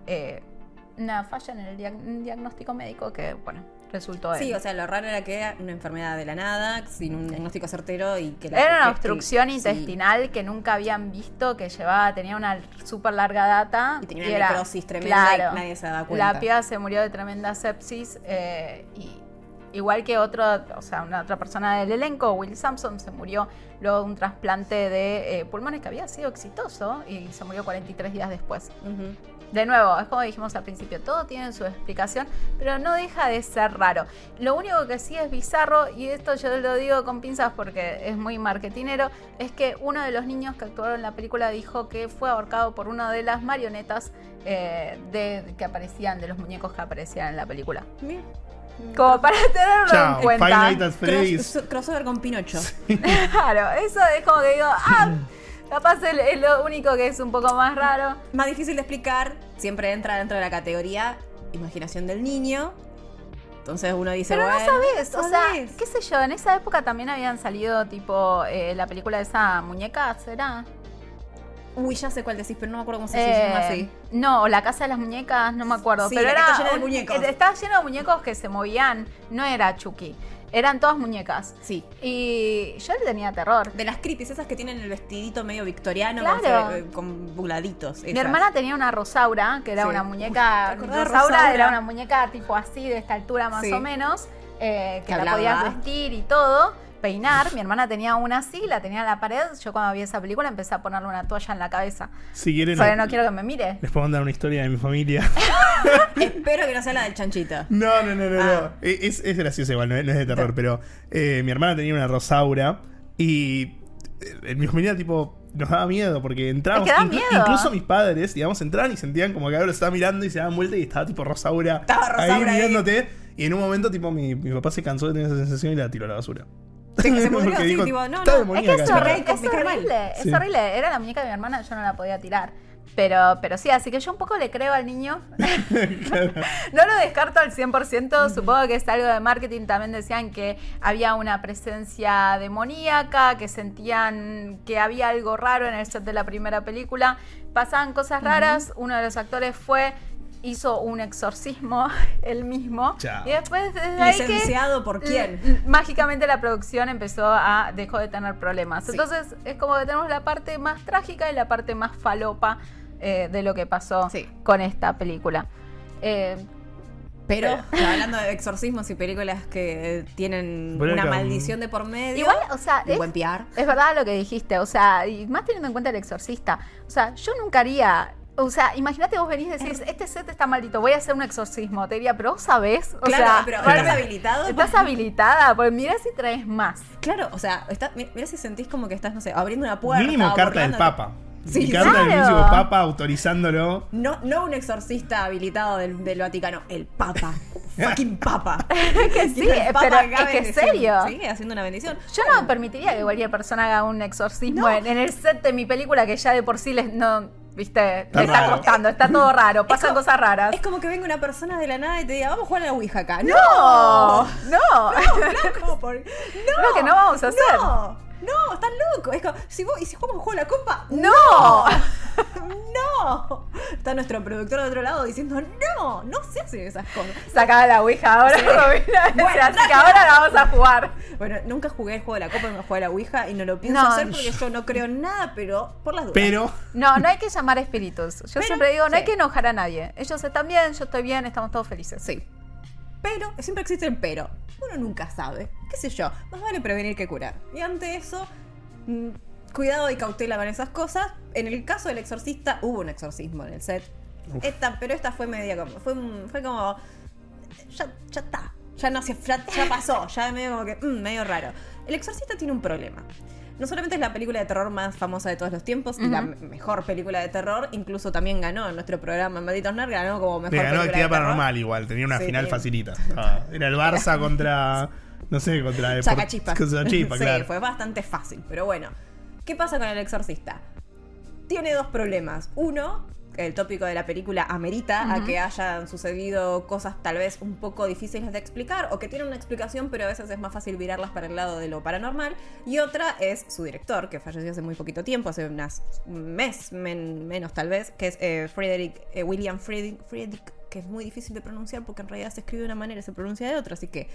Speaker 2: una falla en el diag- diagnóstico médico que, bueno, resultó
Speaker 3: Sí, o sea, lo raro era que era una enfermedad de la nada, sin un diagnóstico certero y que la-
Speaker 2: Era una
Speaker 3: que-
Speaker 2: obstrucción
Speaker 3: sí.
Speaker 2: intestinal que nunca habían visto, que llevaba, tenía una súper larga data.
Speaker 3: Y tenía una
Speaker 2: era-
Speaker 3: necrosis tremenda
Speaker 2: claro,
Speaker 3: y nadie se daba cuenta.
Speaker 2: La piba se murió de tremenda sepsis eh, y igual que otro, o sea, una otra persona del elenco, Will Sampson, se murió luego de un trasplante de eh, pulmones que había sido exitoso y se murió 43 días después.
Speaker 3: Ujú.
Speaker 2: De nuevo, es como dijimos al principio, todo tiene su explicación, pero no deja de ser raro. Lo único que sí es bizarro, y esto yo lo digo con pinzas porque es muy marketinero, es que uno de los niños que actuaron en la película dijo que fue ahorcado por una de las marionetas eh, de, que aparecían, de los muñecos que aparecían en la película.
Speaker 3: Mira.
Speaker 2: Como para tenerlo
Speaker 1: Chao,
Speaker 2: en cuenta.
Speaker 3: Cross- crossover con Pinocho.
Speaker 2: Claro, eso es como que digo, ah, capaz es es lo único que es un poco más raro.
Speaker 3: Más difícil de explicar, siempre entra dentro de la categoría imaginación del niño. Entonces uno dice,
Speaker 2: Pero no
Speaker 3: bueno,
Speaker 2: sabes, o sea, qué sé yo, en esa época también habían salido tipo eh, la película de esa muñeca, ¿será?
Speaker 3: Uy, ya sé cuál decís, pero no me acuerdo cómo se
Speaker 2: Eh,
Speaker 3: llama así.
Speaker 2: No, la casa de las muñecas, no me acuerdo.
Speaker 3: Sí,
Speaker 2: pero
Speaker 3: la que
Speaker 2: era
Speaker 3: está llena de muñecos.
Speaker 2: Estaba lleno de muñecos que se movían, no era Chucky, eran todas muñecas.
Speaker 3: Sí.
Speaker 2: Y yo le tenía terror.
Speaker 3: De las creepies, esas que tienen el vestidito medio victoriano
Speaker 2: Claro.
Speaker 3: con, buladitos.
Speaker 2: Mi hermana tenía una Rosaura, que era
Speaker 3: Sí.
Speaker 2: una muñeca.
Speaker 3: ¿te acordás de
Speaker 2: Rosaura,
Speaker 3: Rosaura?
Speaker 2: era una muñeca tipo así, de esta altura más
Speaker 3: Sí.
Speaker 2: o menos, eh, que
Speaker 3: Que
Speaker 2: la podías vestir y todo, peinar. Mi hermana tenía una así, la tenía en la pared. Yo cuando vi esa película empecé a ponerle una toalla en la cabeza.
Speaker 1: Si quieren,
Speaker 2: Porque no quiero que me mire.
Speaker 1: les puedo contar una historia de mi familia.
Speaker 3: Espero que no sea la del chanchito.
Speaker 1: No, no, no, no.
Speaker 3: Ah.
Speaker 1: no. Es, es gracioso igual, no es, de terror, pero eh, mi hermana tenía una rosaura y eh, en mi familia tipo nos daba miedo porque entrábamos,
Speaker 2: Es que da
Speaker 1: inclu-
Speaker 2: miedo.
Speaker 1: incluso mis padres, digamos, entraban y sentían como que ahora lo estaba mirando y se daban vuelta y estaba tipo rosaura,
Speaker 3: Estaba Rosaura
Speaker 1: ahí
Speaker 3: ahí.
Speaker 1: mirándote y en un momento tipo mi, mi papá se cansó de tener esa sensación y la tiró a la basura.
Speaker 3: Se, se murió
Speaker 1: Porque
Speaker 3: así,
Speaker 1: dijo,
Speaker 3: tipo, no,
Speaker 1: "Está
Speaker 3: no.
Speaker 1: demoníaca
Speaker 2: Es que es,
Speaker 3: horrible.
Speaker 2: es
Speaker 3: Me cae mal".
Speaker 2: horrible, es
Speaker 1: Sí.
Speaker 2: horrible. Era la muñeca de mi hermana, yo no la podía tirar. Pero, pero sí, así que yo un poco le creo al niño. no lo descarto al 100%, supongo que es algo de marketing. También decían que había una presencia demoníaca, que sentían que había algo raro en el set de la primera película. Pasaban cosas raras, uno de los actores fue... Hizo un exorcismo él mismo.
Speaker 1: Chao.
Speaker 2: Y después desde ahí que-
Speaker 3: ¿Licenciado por quién?
Speaker 2: Mágicamente la producción empezó a. dejó de tener problemas.
Speaker 3: Sí.
Speaker 2: Entonces es como que tenemos la parte más trágica y la parte más falopa eh, de lo que pasó
Speaker 3: Sí.
Speaker 2: con esta película. Eh,
Speaker 3: Pero hablando de exorcismos y películas que tienen
Speaker 1: Bueno,
Speaker 3: una
Speaker 1: um,
Speaker 3: maldición de por medio.
Speaker 2: igual, o sea, es,
Speaker 3: buen PR.
Speaker 2: es verdad lo que dijiste. O sea, y más teniendo en cuenta el exorcista. O sea, yo nunca haría. O sea, imagínate vos venís y decís, este set está maldito, voy a hacer un exorcismo. Te diría, pero vos sabés. O
Speaker 3: Claro,
Speaker 2: sea,
Speaker 3: pero ¿estás habilitado?
Speaker 2: Estás habilitada, porque mira si traes más.
Speaker 3: Claro, o sea, está, mi- mira si sentís como que estás, no sé, abriendo una puerta.
Speaker 1: Mínimo carta del. Papa.
Speaker 3: Sí,
Speaker 1: Me encanta el
Speaker 2: claro.
Speaker 1: mismísimo Papa autorizándolo.
Speaker 3: No, no un exorcista habilitado del, del Vaticano, el Papa. Fucking Papa.
Speaker 2: que sí,
Speaker 3: El Papa
Speaker 2: pero es que
Speaker 3: bendiciendo.
Speaker 2: serio.
Speaker 3: Sí, haciendo una bendición.
Speaker 2: Yo no permitiría que cualquier persona haga un exorcismo
Speaker 3: No.
Speaker 2: en, en el set de mi película que ya de por sí les no, viste,
Speaker 1: Está
Speaker 2: le está
Speaker 1: raro.
Speaker 2: costando, está todo raro, pasan
Speaker 3: como-
Speaker 2: cosas raras.
Speaker 3: Es como que venga una persona de la nada y te diga, vamos a jugar a la Ouija acá.
Speaker 2: No,
Speaker 3: ¡No!
Speaker 2: no,
Speaker 3: por- No,
Speaker 2: Lo que no vamos a hacer.
Speaker 3: No, no, estás loco. Es como, si vos, ¿y si jugamos juego de la copa?
Speaker 2: no.
Speaker 3: ¡No! Está nuestro productor de otro lado diciendo, no, no se hacen esas cosas.
Speaker 2: Sacaba la ouija ahora,
Speaker 3: Bueno,
Speaker 2: así que ahora la vamos a jugar.
Speaker 3: Bueno, nunca jugué el juego de la copa, nunca jugué a la Ouija y no lo pienso
Speaker 2: No,
Speaker 3: hacer porque yo no creo en nada, pero por las dudas.
Speaker 1: Pero.
Speaker 2: No, no hay que llamar espíritus. Yo
Speaker 3: Pero,
Speaker 2: siempre digo, no hay que enojar a nadie. Ellos están bien, yo estoy bien, estamos todos felices.
Speaker 3: Sí. Pero, siempre existe el pero. Uno nunca sabe. ¿Qué sé yo? Más vale prevenir que curar. Y ante eso, mm, cuidado y cautela con esas cosas. En el caso del exorcista, hubo un exorcismo en el set.
Speaker 1: Uf.
Speaker 3: Esta, pero esta fue media como. Fue, como. Ya, ya está. Ya no hacía- ya, ya pasó. Ya medio como que. mm, medio raro. El exorcista tiene un problema. No solamente es la película de terror más famosa de todos los tiempos y la mejor película de terror, incluso también ganó en nuestro programa Malditos Nerd, ganó como mejor
Speaker 1: Le ganó
Speaker 3: película
Speaker 1: actividad
Speaker 3: de terror.
Speaker 1: paranormal igual, tenía una
Speaker 3: Sí,
Speaker 1: final
Speaker 3: tenía-
Speaker 1: facilita. Ah, era el Barça contra. No sé, contra Deport-
Speaker 3: Sacachispa.
Speaker 1: contra Chispa,
Speaker 3: sí,
Speaker 1: claro.
Speaker 3: fue bastante fácil. Pero bueno, ¿qué pasa con el exorcista? Tiene dos problemas. Uno, el tópico de la película amerita a que hayan sucedido cosas tal vez un poco difíciles de explicar o que tienen una explicación, pero a veces es más fácil virarlas para el lado de lo paranormal. Y otra es su director, que falleció hace muy poquito tiempo, hace unas un mes men- menos tal vez, que es eh, Frederick, eh, William Friedrich, Friedrich, que es muy difícil de pronunciar porque en realidad se escribe de una manera y se pronuncia de otra, así que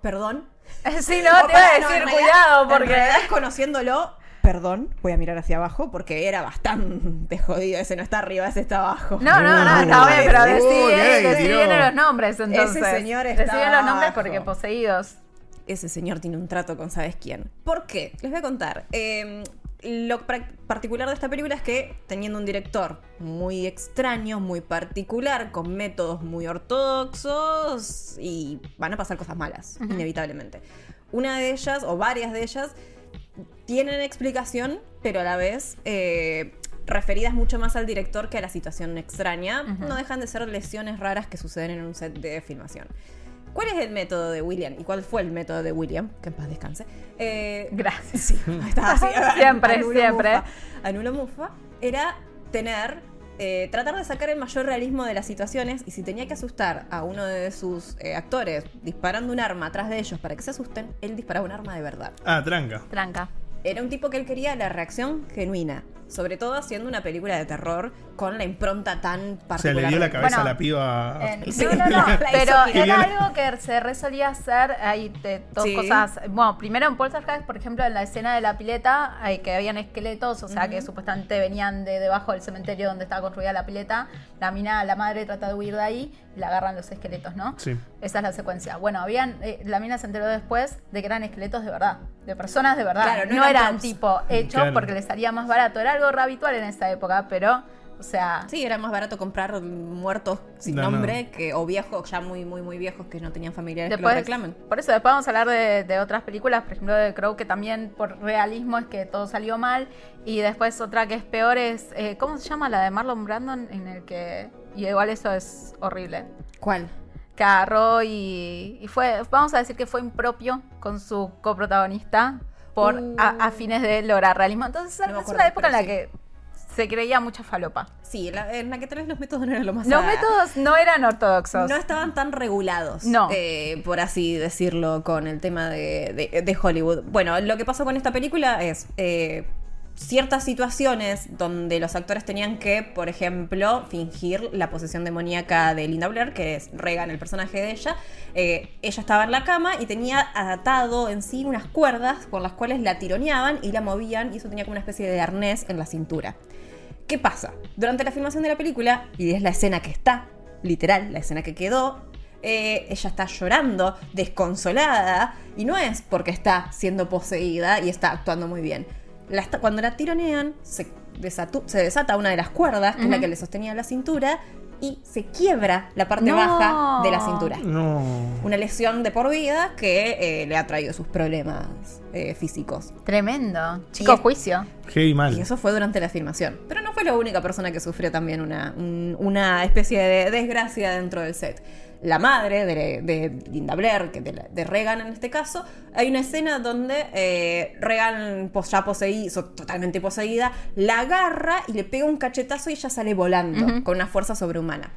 Speaker 3: perdón.
Speaker 2: Sí, no, te iba a
Speaker 3: No,
Speaker 2: decir
Speaker 3: en realidad-
Speaker 2: cuidado
Speaker 3: en
Speaker 2: porque.
Speaker 3: realidad, conociéndolo, perdón, voy a mirar hacia abajo porque era bastante jodido. Ese no está arriba, ese está abajo.
Speaker 2: No, no, no, está bien, pero bien los nombres entonces.
Speaker 3: señor
Speaker 2: Decí
Speaker 3: está
Speaker 2: bien los nombres
Speaker 3: abajo.
Speaker 2: porque poseídos.
Speaker 3: Ese señor tiene un trato con sabes quién. ¿Por qué? Les voy a contar. Eh, lo particular de esta película es que teniendo un director muy extraño, muy particular, con métodos muy ortodoxos y van a pasar cosas malas, inevitablemente. Una de ellas, o varias de ellas, tienen explicación, pero a la vez eh, referidas mucho más al director que a la situación extraña. No dejan de ser lesiones raras que suceden en un set de filmación. ¿Cuál es el método de William? ¿Y cuál fue el método de William? Que en paz descanse. Eh,
Speaker 2: Gracias.
Speaker 3: Sí, está así.
Speaker 2: Siempre,
Speaker 3: Anulo
Speaker 2: siempre.
Speaker 3: Mufa. Anulo Mufa era tener, eh, tratar de sacar el mayor realismo de las situaciones y si tenía que asustar a uno de sus eh, actores disparando un arma atrás de ellos para que se asusten, él disparaba un arma de verdad.
Speaker 1: Ah, tranca.
Speaker 2: Tranca.
Speaker 3: Era un tipo que él quería la reacción genuina, sobre todo haciendo una película de terror con la impronta tan
Speaker 1: O sea,
Speaker 3: particular.
Speaker 1: le dio la
Speaker 3: de-
Speaker 1: cabeza
Speaker 2: Bueno,
Speaker 1: a la piba.
Speaker 2: En-
Speaker 3: Sí.
Speaker 2: no, no, no, pero era algo que se resolía hacer, hay de dos
Speaker 3: Sí.
Speaker 2: cosas, bueno, primero en Poltergeist, por ejemplo, en la escena de la pileta, hay que habían esqueletos, o sea, que supuestamente venían de debajo del cementerio donde estaba construida la pileta, la mina, la madre trata de huir de ahí, y la agarran los esqueletos, ¿no?
Speaker 1: Sí.
Speaker 2: Esa es la secuencia. Bueno, habían, eh, la mina se enteró después de que eran esqueletos de verdad, de personas de verdad.
Speaker 3: Claro, no
Speaker 2: no,
Speaker 3: eran
Speaker 2: tipo hechos
Speaker 1: Claro.
Speaker 2: porque les salía más barato. Era algo re habitual en esa época, pero, o sea,
Speaker 3: Sí, era más barato comprar muertos sin
Speaker 1: No, no.
Speaker 3: nombre que o viejos, ya muy, muy, muy viejos que no tenían familiares que
Speaker 2: Después,
Speaker 3: lo reclamen.
Speaker 2: por eso después vamos a hablar de, de otras películas, por ejemplo de Crow, que también por realismo es que todo salió mal. Y después otra que es peor es, eh, ¿cómo se llama? La de Marlon Brandon, en el que... Y igual eso es horrible.
Speaker 3: ¿Cuál?
Speaker 2: Que agarró y, y fue, vamos a decir que fue impropio con su coprotagonista por
Speaker 3: Uh.
Speaker 2: a, a fines de lograr realismo. Entonces
Speaker 3: No
Speaker 2: es
Speaker 3: acuerdo,
Speaker 2: una época en la que se creía mucha falopa.
Speaker 3: Sí, la- en la que tal vez los métodos no eran lo más
Speaker 2: Los
Speaker 3: a-
Speaker 2: métodos no eran ortodoxos.
Speaker 3: No estaban tan regulados,
Speaker 2: No.
Speaker 3: eh, por así decirlo, con el tema de, de- de Hollywood. Bueno, lo que pasó con esta película es eh, ciertas situaciones donde los actores tenían que, por ejemplo, fingir la posesión demoníaca de Linda Blair, que es Regan, el personaje de ella. Eh, ella estaba en la cama y tenía atado en sí unas cuerdas por las cuales la tironeaban y la movían y eso tenía como una especie de arnés en la cintura. ¿Qué pasa? Durante la filmación de la película, y es la escena que está, literal, la escena que quedó, eh, ella está llorando, desconsolada, y no es porque está siendo poseída y está actuando muy bien. La cuando la tironean, se, desatu- se desata una de las cuerdas, que es la que le sostenía la cintura, y se quiebra la parte
Speaker 2: No.
Speaker 3: baja de la cintura.
Speaker 1: No.
Speaker 3: Una lesión de por vida que eh, le ha traído sus problemas eh, físicos.
Speaker 2: Tremendo. Chico
Speaker 3: Y-
Speaker 2: juicio.
Speaker 1: Heavy mal.
Speaker 3: Y eso fue durante la filmación. Pero no fue la única persona que sufrió también una, un- una especie de desgracia dentro del set. La madre de, de Linda Blair, que de, de Reagan en este caso, hay una escena donde eh, Reagan, pos- ya poseída, totalmente poseída, la agarra y le pega un cachetazo y ella sale volando con una fuerza sobrehumana.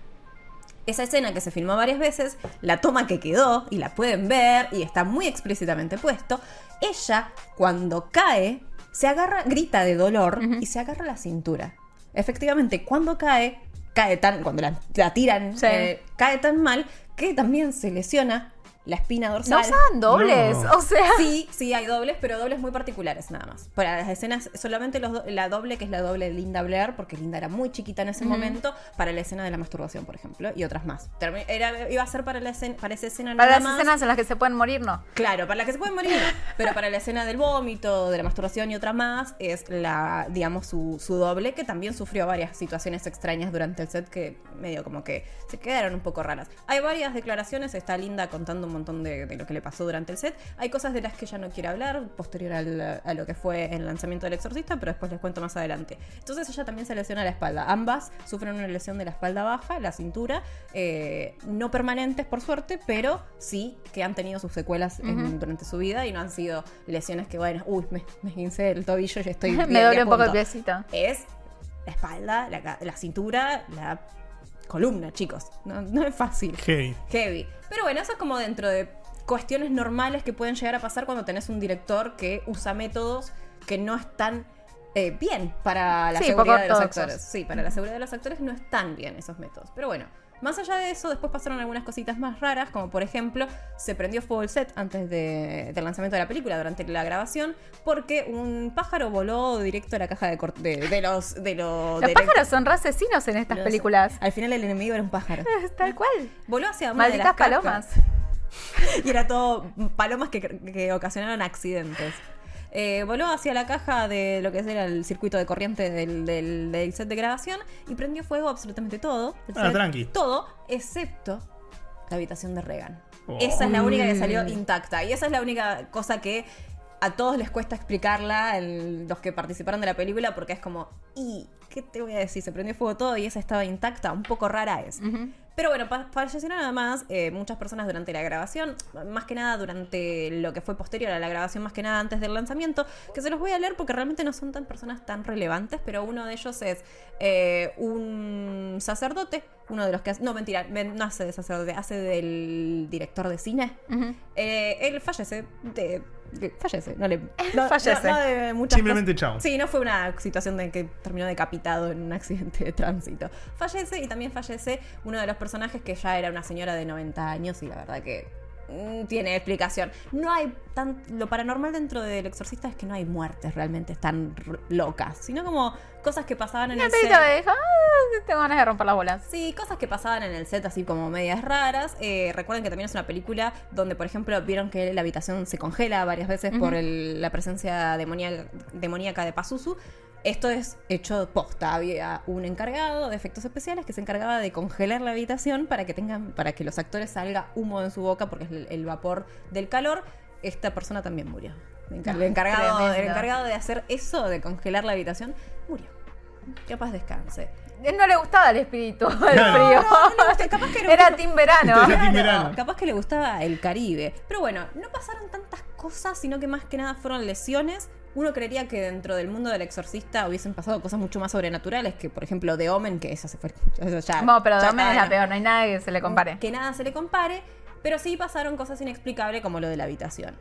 Speaker 3: Esa escena que se filmó varias veces, la toma que quedó, y la pueden ver, y está muy explícitamente puesto, ella, cuando cae, se agarra, grita de dolor y se agarra la cintura. Efectivamente, cuando cae, cae tan, cuando la, la tiran,
Speaker 2: Sí.
Speaker 3: eh, cae tan mal que también se lesiona la espina dorsal.
Speaker 2: No usaban dobles.
Speaker 1: No.
Speaker 2: O sea.
Speaker 3: Sí, sí, hay dobles, pero dobles muy particulares nada más. Para las escenas, solamente los do- la doble, que es la doble de Linda Blair, porque Linda era muy chiquita en ese momento, para la escena de la masturbación, por ejemplo, y otras más. Era, iba a ser para, la escena, para esa escena
Speaker 2: Para
Speaker 3: nada
Speaker 2: las
Speaker 3: más.
Speaker 2: escenas en las que se pueden morir, no.
Speaker 3: Claro, para la que se pueden morir, no. pero para la escena del vómito, de la masturbación y otra más, es la, digamos, su, su doble, que también sufrió varias situaciones extrañas durante el set que medio como que se quedaron un poco raras. Hay varias declaraciones, está Linda contando un montón de, de lo que le pasó durante el set. Hay cosas de las que ella no quiere hablar, posterior al- a lo que fue el lanzamiento del exorcista, pero después les cuento más adelante. Entonces ella también se lesiona la espalda. Ambas sufren una lesión de la espalda baja, la cintura, eh, no permanentes por suerte, pero sí que han tenido sus secuelas en- durante su vida y no han sido lesiones que, bueno, uy, me, me el tobillo y estoy...
Speaker 2: Me duele un poco el piecito.
Speaker 3: Es la espalda, la, la cintura, la columna, chicos. No, no es fácil.
Speaker 1: Heavy.
Speaker 3: Heavy. Pero bueno, eso es como dentro de cuestiones normales que pueden llegar a pasar cuando tenés un director que usa métodos que no están eh, bien para la
Speaker 2: Sí,
Speaker 3: seguridad de los actores. Sí, para la seguridad de los actores no están bien esos métodos. Pero bueno. Más allá de eso, después pasaron algunas cositas más raras, como por ejemplo, se prendió fuego el set antes de- del lanzamiento de la película, durante la grabación, porque un pájaro voló directo a la caja de, de, de los... De los
Speaker 2: Los
Speaker 3: de-
Speaker 2: pájaros son asesinos en estas
Speaker 3: los-
Speaker 2: películas.
Speaker 3: Al final el enemigo era un pájaro.
Speaker 2: Tal cual.
Speaker 3: Voló hacia una de
Speaker 2: Malditas
Speaker 3: las cajas.
Speaker 2: palomas.
Speaker 3: Y era todo palomas que, que ocasionaron accidentes. Eh, voló hacia la caja de lo que era el circuito de corriente del, del- del set de grabación y prendió fuego absolutamente todo. el
Speaker 1: Ah,
Speaker 3: set,
Speaker 1: tranqui.
Speaker 3: Todo, excepto la habitación de Reagan.
Speaker 1: Oh.
Speaker 3: Esa es la única que salió intacta. Y esa es la única cosa que a todos les cuesta explicarla, el- los que participaron de la película, porque es como, ¿y qué te voy a decir? Se prendió fuego todo y esa estaba intacta. Un poco rara es. Pero bueno, fallecieron además eh, muchas personas durante la grabación, más que nada durante lo que fue posterior a la grabación, más que nada antes del lanzamiento, que se los voy a leer porque realmente no son tan personas tan relevantes, pero uno de ellos es eh, un sacerdote, uno de los que hace, no mentira, men- no hace de sacerdote, hace del director de cine. Eh, él fallece de... fallece, no le... no-
Speaker 2: Fallece.
Speaker 3: no- no de muchas
Speaker 1: Simplemente
Speaker 3: cosas.
Speaker 1: chao.
Speaker 3: Sí, no fue una situación de que terminó decapitado en un accidente de tránsito. Fallece y también fallece uno de los personajes que ya era una señora de 90 años y la verdad que tiene explicación. No hay tan lo paranormal dentro del exorcista es que no hay muertes realmente tan locas, sino como cosas que pasaban en
Speaker 2: El
Speaker 3: set.
Speaker 2: me dijo, ah, tengo ganas de romper las bolas.
Speaker 3: Sí, cosas que pasaban en el set así como medias raras. Eh, recuerden que también es una película donde, por ejemplo, vieron que la habitación se congela varias veces por el- la presencia demoníaca, demoníaca de Pazuzu. Esto es hecho posta. Había un encargado de efectos especiales que se encargaba de congelar la habitación para que tengan, para que los actores salga humo en su boca porque es el, el vapor del calor. Esta persona también murió. El el encargado, el encargado de hacer eso, de congelar la habitación, murió. Que paz descanse.
Speaker 2: A él no le gustaba el espíritu, el
Speaker 1: Claro.
Speaker 2: frío.
Speaker 3: No, no capaz que era un
Speaker 2: Era
Speaker 3: tipo-
Speaker 2: Team Verano.
Speaker 1: Era team
Speaker 3: Claro,
Speaker 1: verano.
Speaker 3: capaz que le gustaba el Caribe. Pero bueno, no pasaron tantas cosas, sino que más que nada fueron lesiones. Uno creería que dentro del mundo del exorcista hubiesen pasado cosas mucho más sobrenaturales, que por ejemplo de Omen, que esa se fue. eso ya-
Speaker 2: No, pero
Speaker 3: ya
Speaker 2: Domen es la peor, no hay nada que se le compare.
Speaker 3: Que nada se le compare, pero sí pasaron cosas inexplicables como lo de la habitación.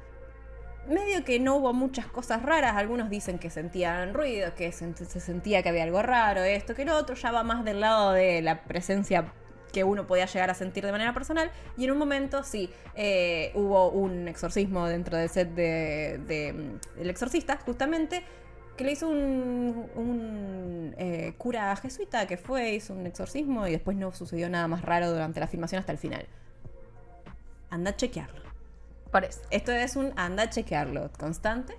Speaker 3: Medio que no hubo muchas cosas raras, algunos dicen que sentían ruido, que se, se sentía que había algo raro, esto, que lo otro, ya va más del lado de la presencia que uno podía llegar a sentir de manera personal. Y en un momento sí, eh, hubo un exorcismo dentro del set de, de, mm, El Exorcista, justamente, que le hizo un, un, eh, cura jesuita que fue, hizo un exorcismo y después no sucedió nada más raro durante la filmación hasta el final. Anda a chequearlo.
Speaker 2: Por eso.
Speaker 3: Esto es un anda a chequearlo constante.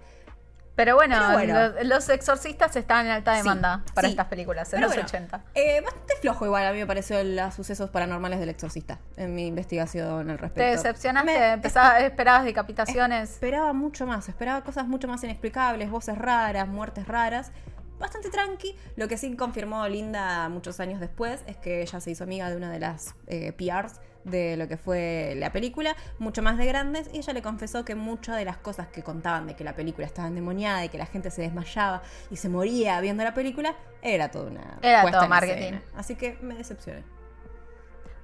Speaker 2: Pero bueno,
Speaker 3: Pero bueno.
Speaker 2: lo- los exorcistas estaban en alta
Speaker 3: Sí,
Speaker 2: demanda para
Speaker 3: sí.
Speaker 2: estas películas, en
Speaker 3: Pero
Speaker 2: los
Speaker 3: bueno,
Speaker 2: 80.
Speaker 3: eh, bastante flojo igual a mí me pareció los sucesos paranormales del exorcista en mi investigación al respecto.
Speaker 2: ¿Te decepcionaste?
Speaker 3: Me-
Speaker 2: Empezabas- ¿Esperabas decapitaciones?
Speaker 3: Esperaba mucho más, esperaba cosas mucho más inexplicables, voces raras, muertes raras. Bastante tranqui. Lo que sí confirmó Linda muchos años después es que ella se hizo amiga de una de las eh, PRs de lo que fue la película, mucho más de grandes, y ella le confesó que muchas de las cosas que contaban de que la película estaba endemoniada y que la gente se desmayaba y se moría viendo la película, era toda una
Speaker 2: Era
Speaker 3: puesta
Speaker 2: todo
Speaker 3: en
Speaker 2: marketing.
Speaker 3: escena. Así que me decepcioné.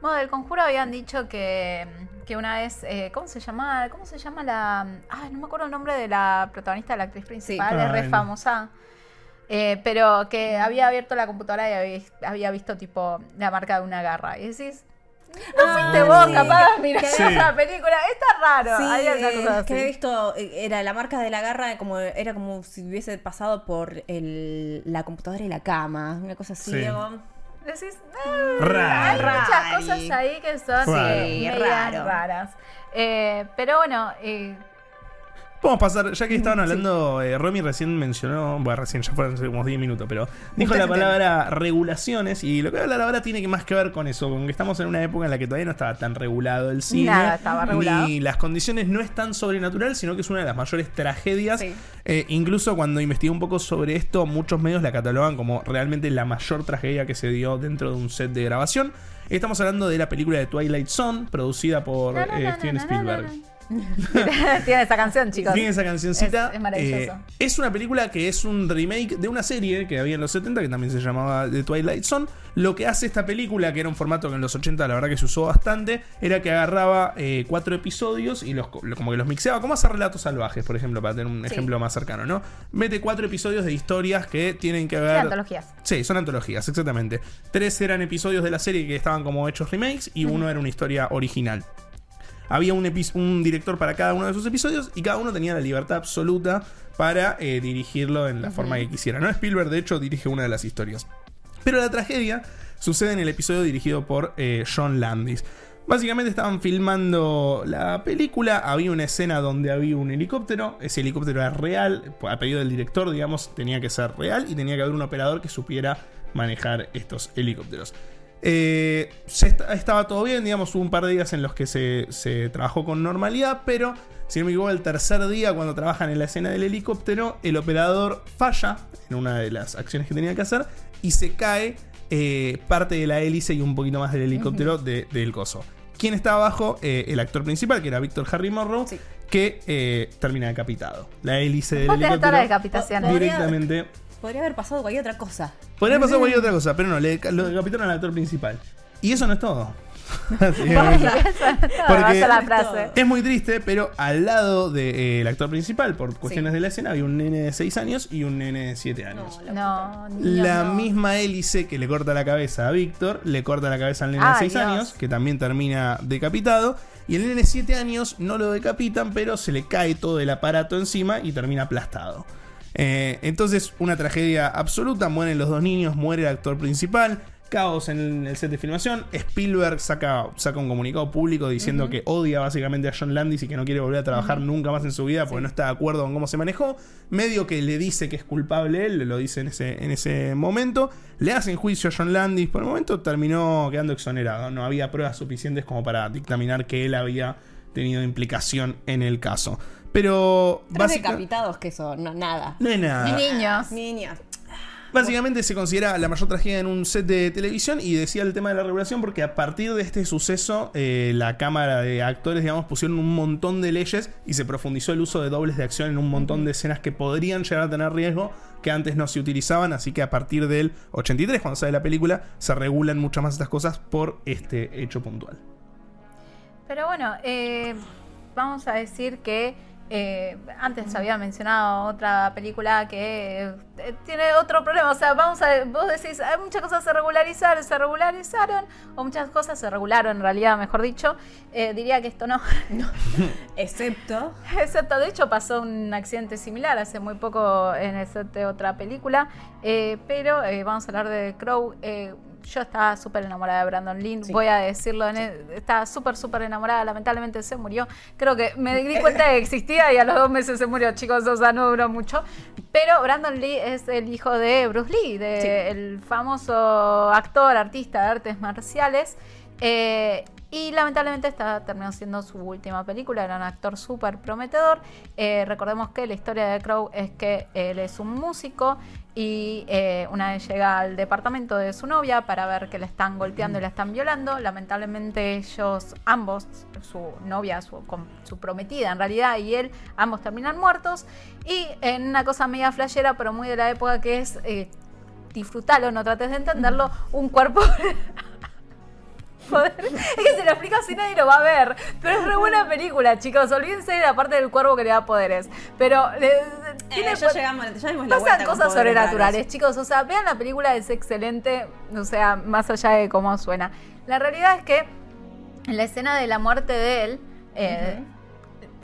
Speaker 2: Bueno, del conjuro habían dicho que, que una vez, eh, ¿cómo se llama? ¿Cómo se llama la...? Ah, no me acuerdo el nombre de la protagonista, de la actriz principal,
Speaker 1: Sí.
Speaker 2: es re famosa. Eh, pero que había abierto la computadora y había, había visto tipo la marca de una garra. Y decís, no
Speaker 3: Ah,
Speaker 2: fuiste vos
Speaker 3: sí,
Speaker 2: capaz,
Speaker 3: que-
Speaker 2: mira
Speaker 1: Sí.
Speaker 2: la película, está raro.
Speaker 3: Sí,
Speaker 2: cosa
Speaker 3: que había visto, era la marca de la garra, como era como si hubiese pasado por el, la computadora y la cama, una cosa así.
Speaker 1: Sí.
Speaker 3: digo,
Speaker 2: Decís, "Ah,
Speaker 1: Raro.
Speaker 2: hay muchas cosas ahí que son
Speaker 1: Raro.
Speaker 2: eh,
Speaker 3: Sí,
Speaker 2: medias raras. Eh, pero bueno, eh,
Speaker 1: Vamos a pasar, ya que estaban hablando, eh, Romy recién mencionó, bueno, recién ya fueron como 10 minutos, pero dijo la palabra regulaciones y lo que voy a hablar ahora tiene que más que ver con eso, con que estamos en una época en la que todavía no estaba tan regulado el cine.
Speaker 2: Nada estaba regulado.
Speaker 1: Ni las condiciones no es tan sobrenatural, sino que es una de las mayores tragedias.
Speaker 3: Sí.
Speaker 1: Eh, incluso cuando investigué un poco sobre esto, muchos medios la catalogan como realmente la mayor tragedia que se dio dentro de un set de grabación. Estamos hablando de la película de Twilight Zone, producida por eh, Steven Spielberg.
Speaker 2: Tiene esa canción, chicos.
Speaker 1: Tiene esa cancioncita.
Speaker 2: Es- es maravilloso.
Speaker 1: Eh, es una película que es un remake de una serie que había en los 70 que también se llamaba The Twilight Zone. Lo que hace esta película, que era un formato que en los 80 la verdad que se usó bastante, era que agarraba eh, cuatro episodios y los, co- lo- como que los mixeaba, como hace Relatos Salvajes, por ejemplo, para tener un
Speaker 2: Sí.
Speaker 1: ejemplo más cercano, ¿no? Mete cuatro episodios de historias que tienen que ver...
Speaker 2: Sí, antologías.
Speaker 1: Sí, son antologías, exactamente. Tres eran episodios de la serie que estaban como hechos remakes y uno era una historia original. Había un, director para cada uno de esos episodios y cada uno tenía la libertad absoluta para eh, dirigirlo en la forma que quisiera. No Spielberg, de hecho, dirige una de las historias. Pero la tragedia sucede en el episodio dirigido por eh, John Landis. Básicamente estaban filmando la película, había una escena donde había un helicóptero, ese helicóptero era real, a pedido del director, digamos, tenía que ser real y tenía que haber un operador que supiera manejar estos helicópteros. Eh, se est- estaba todo bien, digamos, hubo un par de días en los que se, se trabajó con normalidad, pero si no me equivoco, el tercer día cuando trabajan en la escena del helicóptero, el operador falla en una de las acciones que tenía que hacer y se cae eh, parte de la hélice y un poquito más del helicóptero de- del coso. ¿Quién está abajo? Eh, el actor principal, que era Víctor Harry Morrow,
Speaker 3: Sí.
Speaker 1: que eh, termina decapitado. La hélice del helicóptero
Speaker 2: la decapitación.
Speaker 1: Directamente
Speaker 3: Podría haber pasado cualquier otra cosa.
Speaker 1: Podría pasar cualquier otra cosa, pero no, le lo decapitaron al actor principal. Y eso no es todo. Porque-
Speaker 2: la
Speaker 3: Es
Speaker 2: frase.
Speaker 1: es muy triste, pero al lado del actor principal, por cuestiones de la escena, había un nene de 6 años y un nene de 7 años.
Speaker 3: la
Speaker 2: No, niños,
Speaker 1: La
Speaker 2: no.
Speaker 1: misma hélice que le corta la cabeza a Víctor, le corta la cabeza al nene de
Speaker 2: Ay,
Speaker 1: 6
Speaker 2: Dios.
Speaker 1: años, que también termina decapitado. Y el nene de 7 años no lo decapitan, pero se le cae todo el aparato encima y termina aplastado. Eh, entonces, una tragedia absoluta. Mueren los dos niños, muere el actor principal. Caos en el set de filmación. Spielberg saca, saca un comunicado público diciendo que odia básicamente a John Landis y que no quiere volver a trabajar nunca más en su vida porque no está de acuerdo con cómo se manejó. Medio que le dice que es culpable él, lo dice en ese, en ese momento. Le hacen juicio a John Landis. Por el momento terminó quedando exonerado. No había pruebas suficientes como para dictaminar que él había tenido implicación en el caso. Pero
Speaker 3: Tres
Speaker 1: básica-
Speaker 3: decapitados que son, no, nada.
Speaker 1: no es nada.
Speaker 2: Niños.
Speaker 3: Niños.
Speaker 1: Básicamente se considera la mayor tragedia en un set de televisión y decía el tema de la regulación porque a partir de este suceso eh, la cámara de actores digamos pusieron un montón de leyes y se profundizó el uso de dobles de acción en un montón de escenas que podrían llegar a tener riesgo que antes no se utilizaban así que a partir del 83 cuando sale la película se regulan muchas más estas cosas por este hecho puntual.
Speaker 2: Pero bueno, eh, vamos a decir que eh, antes había mencionado otra película que eh, tiene otro problema. O sea, vamos a. Vos decís, hay muchas cosas se regularizaron, se regularizaron, o muchas cosas se regularon en realidad, mejor dicho. Eh, diría que esto no.
Speaker 3: Excepto.
Speaker 2: Excepto, de hecho, pasó un accidente similar hace muy poco en otra película. Eh, pero vamos a hablar de Crow. Yo estaba súper enamorada de Brandon Lee,
Speaker 3: Sí.
Speaker 2: voy a decirlo, en e- estaba súper, súper enamorada, lamentablemente se murió. Creo que me di cuenta de que existía y a los dos meses se murió, chicos, o sea, no duró mucho. Pero Brandon Lee es el hijo de Bruce Lee, de
Speaker 3: Sí.
Speaker 2: el famoso actor, artista de artes marciales. Eh, y lamentablemente está terminó siendo su última película, era un actor súper prometedor. Eh, recordemos que la historia de Crow es que él es un músico y eh, una vez llega al departamento de su novia para ver que la están golpeando y la están violando. Lamentablemente ellos, ambos, su novia, su, prometida en realidad y él, ambos terminan muertos. Y en una cosa media flashera, pero muy de la época que es... Eh, disfrutalo, no trates de entenderlo, un cuerpo Es que se lo explica así nadie lo va a ver. Pero es re buena película, chicos. Olvídense de la parte del cuervo que le da poderes. Pero eh, tiene
Speaker 3: Eh, ya llegamos, ya dimos la
Speaker 2: pasan cosas sobrenaturales, chicos. O sea, vean la película, es excelente. O sea, más allá de cómo suena. La realidad es que en la escena de la muerte de él, eh,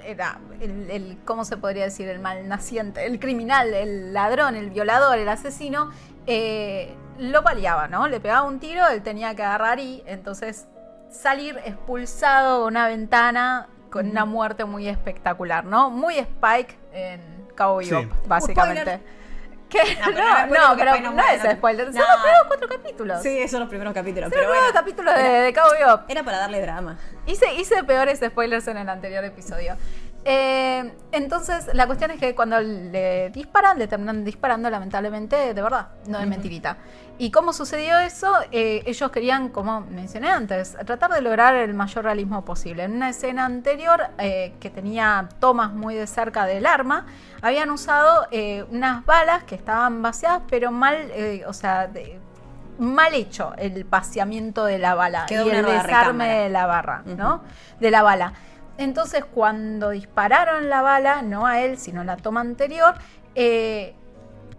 Speaker 2: era el, el- ¿cómo se podría decir? El malnaciente, el criminal, el ladrón, el violador, el asesino, eh, lo paliaba, ¿no? Le pegaba un tiro, él tenía que agarrar y entonces salir expulsado de una ventana con una muerte muy espectacular, ¿no? Muy Spike en Cowboy
Speaker 1: Sí.
Speaker 2: Bebop, básicamente.
Speaker 3: Spoiler.
Speaker 2: ¿Qué?
Speaker 3: No, pero
Speaker 2: No,
Speaker 3: no es
Speaker 2: no, pero
Speaker 3: no
Speaker 2: no
Speaker 3: muere,
Speaker 2: es
Speaker 3: no
Speaker 2: spoiler. Son
Speaker 3: No.
Speaker 2: los primeros cuatro capítulos.
Speaker 3: Sí, esos son los primeros capítulos.
Speaker 2: Son
Speaker 3: Pero
Speaker 2: los primeros
Speaker 3: bueno,
Speaker 2: capítulos de, de Cowboy
Speaker 3: era para darle drama.
Speaker 2: Hice, hice peores spoilers en el anterior episodio. Eh, entonces, la cuestión es que cuando le disparan, le terminan disparando, lamentablemente, de verdad, no de mentirita. ¿Y cómo sucedió eso? Eh, ellos querían, como mencioné antes, tratar de lograr el mayor realismo posible. En una escena anterior, eh, que tenía tomas muy de cerca del arma, habían usado eh, unas balas que estaban vaciadas, pero mal, o sea, de- mal hecho el vaciamiento de la bala
Speaker 3: Quedó
Speaker 2: y el desarme de la barra, ¿no? De la bala. Entonces, cuando dispararon la bala, no a él, sino a la toma anterior, eh,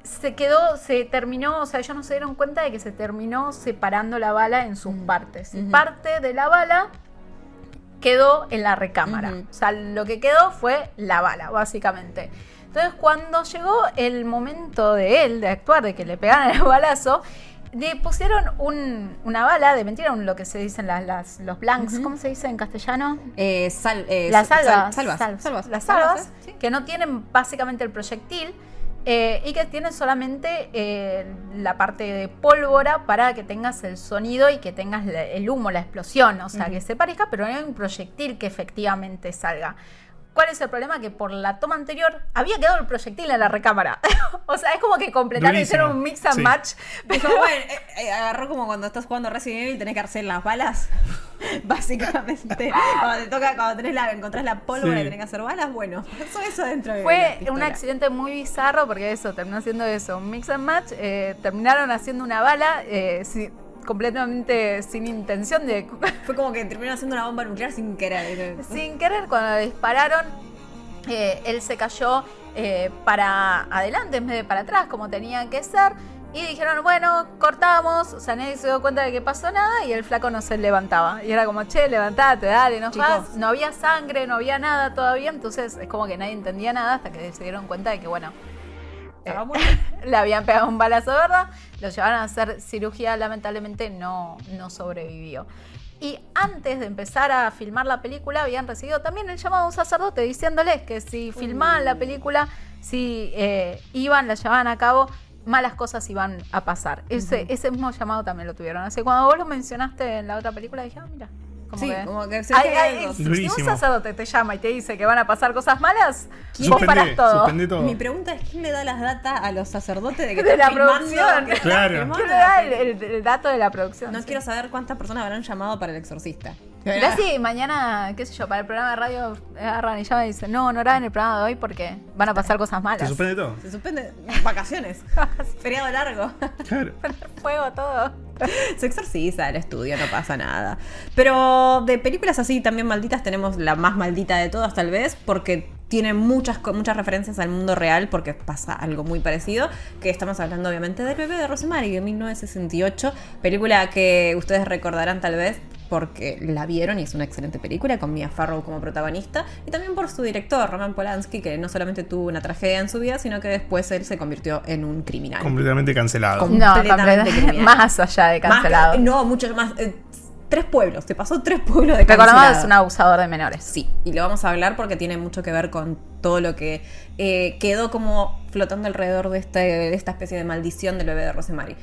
Speaker 2: se quedó, se terminó, o sea, ellos no se dieron cuenta de que se terminó separando la bala en sus partes. Y parte de la bala quedó en la recámara. O sea, lo que quedó fue la bala, básicamente. Entonces, cuando llegó el momento de él, de actuar, de que le pegaran el balazo, le pusieron un- una bala de mentira, un- lo que se dicen las, las- los blanks. ¿cómo se dice en castellano?
Speaker 3: Eh, sal, eh,
Speaker 2: las
Speaker 3: sal-
Speaker 2: salvas,
Speaker 3: salvas,
Speaker 2: sal-
Speaker 3: salvas,
Speaker 2: las salvas.
Speaker 3: Sí.
Speaker 2: que no tienen básicamente el proyectil eh, y que tienen solamente eh, la parte de pólvora para que tengas el sonido y que tengas la- el humo, la explosión, o sea, que se parezca, pero no hay un proyectil que efectivamente salga. ¿Cuál es el problema? Que por la toma anterior había quedado el proyectil en la recámara. o sea, es como que completaron y hicieron un mix and
Speaker 1: Sí.
Speaker 2: match.
Speaker 3: Dijo, bueno, eh, eh, agarró como cuando estás jugando Resident Evil y tenés que hacer las balas. Básicamente. Cuando te toca, cuando tenés la, encontrás la pólvora
Speaker 1: Sí.
Speaker 3: y tenés que hacer balas, bueno, pasó eso dentro de
Speaker 2: Fue un accidente muy bizarro porque eso, terminó siendo eso, un mix and match. eh, terminaron haciendo una bala eh, si- completamente sin intención de...
Speaker 3: Fue como que terminaron haciendo una bomba nuclear sin querer.
Speaker 2: sin querer, cuando le dispararon, eh, él se cayó eh, para adelante en vez de para atrás, como tenía que ser. Y dijeron, bueno, cortamos. O sea, nadie se dio cuenta de que pasó nada y el flaco no se levantaba. Y era como, che, levantate, dale, no vas. No había sangre, no había nada todavía. Entonces es como que nadie entendía nada hasta que se dieron cuenta de que, bueno,
Speaker 3: Estaba
Speaker 2: eh, le habían pegado un balazo de verdad, lo llevaron a hacer cirugía, lamentablemente no, no sobrevivió. Y antes de empezar a filmar la película, habían recibido también el llamado de un sacerdote diciéndoles que si filmaban la película, si eh, iban, la llevaban a cabo, malas cosas iban a pasar. Ese, ese mismo llamado también lo tuvieron. Así que cuando vos lo mencionaste en la otra película, dije, ah, mira. Como
Speaker 3: Sí,
Speaker 2: que,
Speaker 3: como que se
Speaker 2: Ay,
Speaker 3: ve
Speaker 2: ay,
Speaker 3: algo.
Speaker 2: si un sacerdote te llama y te dice que van a pasar cosas malas, vos parás todo.
Speaker 3: Mi pregunta es: ¿quién le da las datas a los sacerdotes de que
Speaker 2: De la
Speaker 3: filmando?
Speaker 2: producción.
Speaker 3: que
Speaker 1: Claro.
Speaker 2: ¿Quién le da el,
Speaker 3: película?
Speaker 2: el- el dato de la producción?
Speaker 3: No
Speaker 2: Sí.
Speaker 3: quiero saber cuántas personas habrán llamado para el exorcista.
Speaker 2: Mirá si mañana, qué sé yo, para el programa de radio agarran y llaman y dicen, no, no graben el programa de hoy porque van a pasar cosas
Speaker 1: Se
Speaker 2: malas.
Speaker 1: suspende todo.
Speaker 3: Se suspende vacaciones. Feriado largo.
Speaker 1: Claro.
Speaker 2: Fuego todo.
Speaker 3: Se exorciza el estudio, no pasa nada. Pero de películas así también malditas tenemos la más maldita de todas tal vez, porque tiene muchas, co- muchas referencias al mundo real, porque pasa algo muy parecido, que estamos hablando obviamente del bebé de Rosemary de 1968, película que ustedes recordarán tal vez porque la vieron y es una excelente película con Mia Farrow como protagonista y también por su director Roman Polanski que no solamente tuvo una tragedia en su vida sino que después él se convirtió en un criminal.
Speaker 1: Completamente cancelado.
Speaker 3: Com-
Speaker 2: No,
Speaker 3: completamente
Speaker 2: completamente-
Speaker 3: criminal.
Speaker 2: más allá de
Speaker 3: Más-
Speaker 2: cancelado.
Speaker 3: no, mucho más. eh, tres pueblos, te pasó tres pueblos de
Speaker 2: Recordamos es un abusador de menores.
Speaker 3: Sí, y lo vamos a hablar porque tiene mucho que ver con todo lo que eh, quedó como flotando alrededor de, este, de esta especie de maldición del bebé de Rosemary.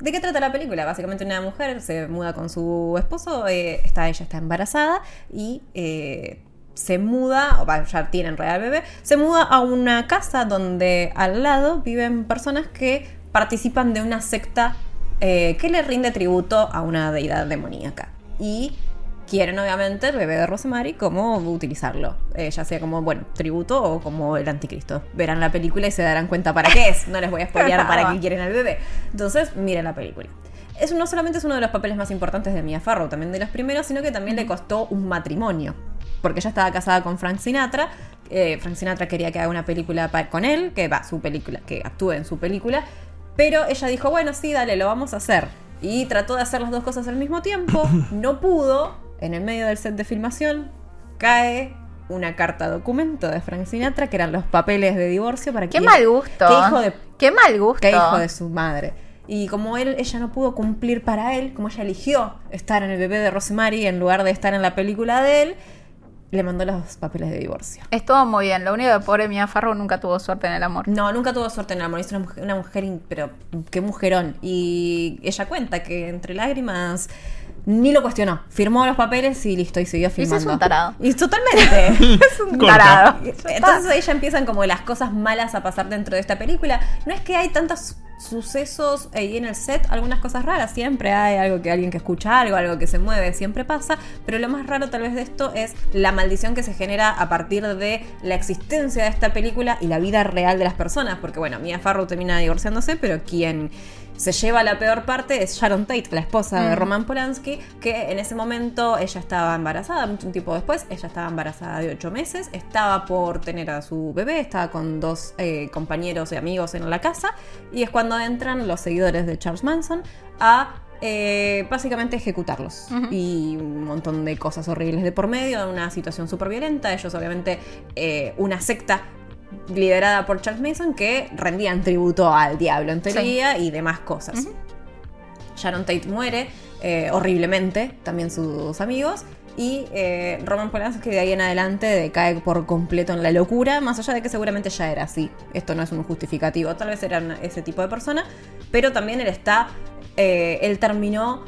Speaker 3: ¿De qué trata la película? Básicamente una mujer se muda con su esposo, eh, está, ella está embarazada y eh, se muda, o ya tiene en realidad el bebé, se muda a una casa donde al lado viven personas que participan de una secta eh, que le rinde tributo a una deidad demoníaca. Y quieren obviamente el bebé de Rosemary cómo utilizarlo, Eh, ya sea como, bueno, tributo o como el anticristo. Verán la película y se darán cuenta para qué es. No les voy a spoilear para qué quieren al bebé. Entonces, miren la película. Es, no solamente es uno de los papeles más importantes de Mia Farrow, también de los primeros, sino que también le costó un matrimonio. Porque ella estaba casada con Frank Sinatra. eh, Frank Sinatra quería que haga una película con él, que va, su película, que actúe en su película. Pero ella dijo, bueno, sí, dale, lo vamos a hacer. Y trató de hacer las dos cosas al mismo tiempo. No pudo. En el medio del set de filmación cae una carta documento de Frank Sinatra, que eran los papeles de divorcio para que...
Speaker 2: Qué mal gusto.
Speaker 3: Qué hijo de
Speaker 2: Qué mal gusto.
Speaker 3: que hijo de su madre. Y como él, ella no pudo cumplir para él, como ella eligió estar en el bebé de Rosemary en lugar de estar en la película de él, le mandó los papeles de divorcio.
Speaker 2: Estuvo muy bien. Lo único que pobre Mia Farrow nunca tuvo suerte en el amor.
Speaker 3: No, nunca tuvo suerte en el amor. Es una mujer, una mujer pero qué mujerón. Y ella cuenta que entre lágrimas ni lo cuestionó. Firmó los papeles y listo, y siguió
Speaker 2: Ese es
Speaker 3: filmando.
Speaker 2: un tarado.
Speaker 3: Y totalmente.
Speaker 2: Es un
Speaker 1: Corta.
Speaker 2: tarado.
Speaker 3: Entonces ahí ya empiezan como las cosas malas a pasar dentro de esta película. No es que hay tantos sucesos ahí en el set, algunas cosas raras, siempre hay algo que alguien que escucha algo, algo que se mueve, siempre pasa, pero lo más raro tal vez de esto es la maldición que se genera a partir de la existencia de esta película y la vida real de las personas, porque bueno, Mia Farrow termina divorciándose, pero quien se lleva la peor parte es Sharon Tate, la esposa de. Roman Polanski, que en ese momento ella estaba embarazada, mucho tiempo después, ella estaba embarazada de ocho meses, estaba por tener a su bebé, estaba con dos eh, compañeros y amigos en la casa, y es cuando entran los seguidores de Charles Manson a eh, básicamente ejecutarlos. Y un montón de cosas horribles de por medio, una situación súper violenta, ellos obviamente eh, una secta liderada por Charles Mason que rendían tributo al diablo en teoría y demás cosas. Sharon Tate muere eh, horriblemente, también sus amigos. Y eh, Roman Polanski de ahí en adelante decae por completo en la locura, más allá de que seguramente ya era así. Esto no es un justificativo, tal vez era ese tipo de persona, pero también él está, eh, él terminó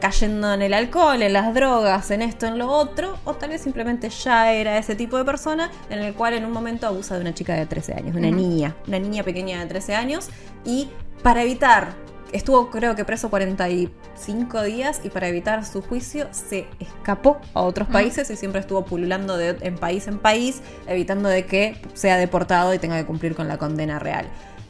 Speaker 3: cayendo en el alcohol, en las drogas, en esto, en lo otro, o tal vez simplemente ya era ese tipo de persona en el cual en un momento abusa de una chica de 13 años, una niña, una niña pequeña de 13 años, y para evitar, estuvo creo que preso 45 días, y para evitar su juicio se escapó a otros países y siempre estuvo pululando de, en país en país, evitando de que sea deportado y tenga que cumplir con la condena real.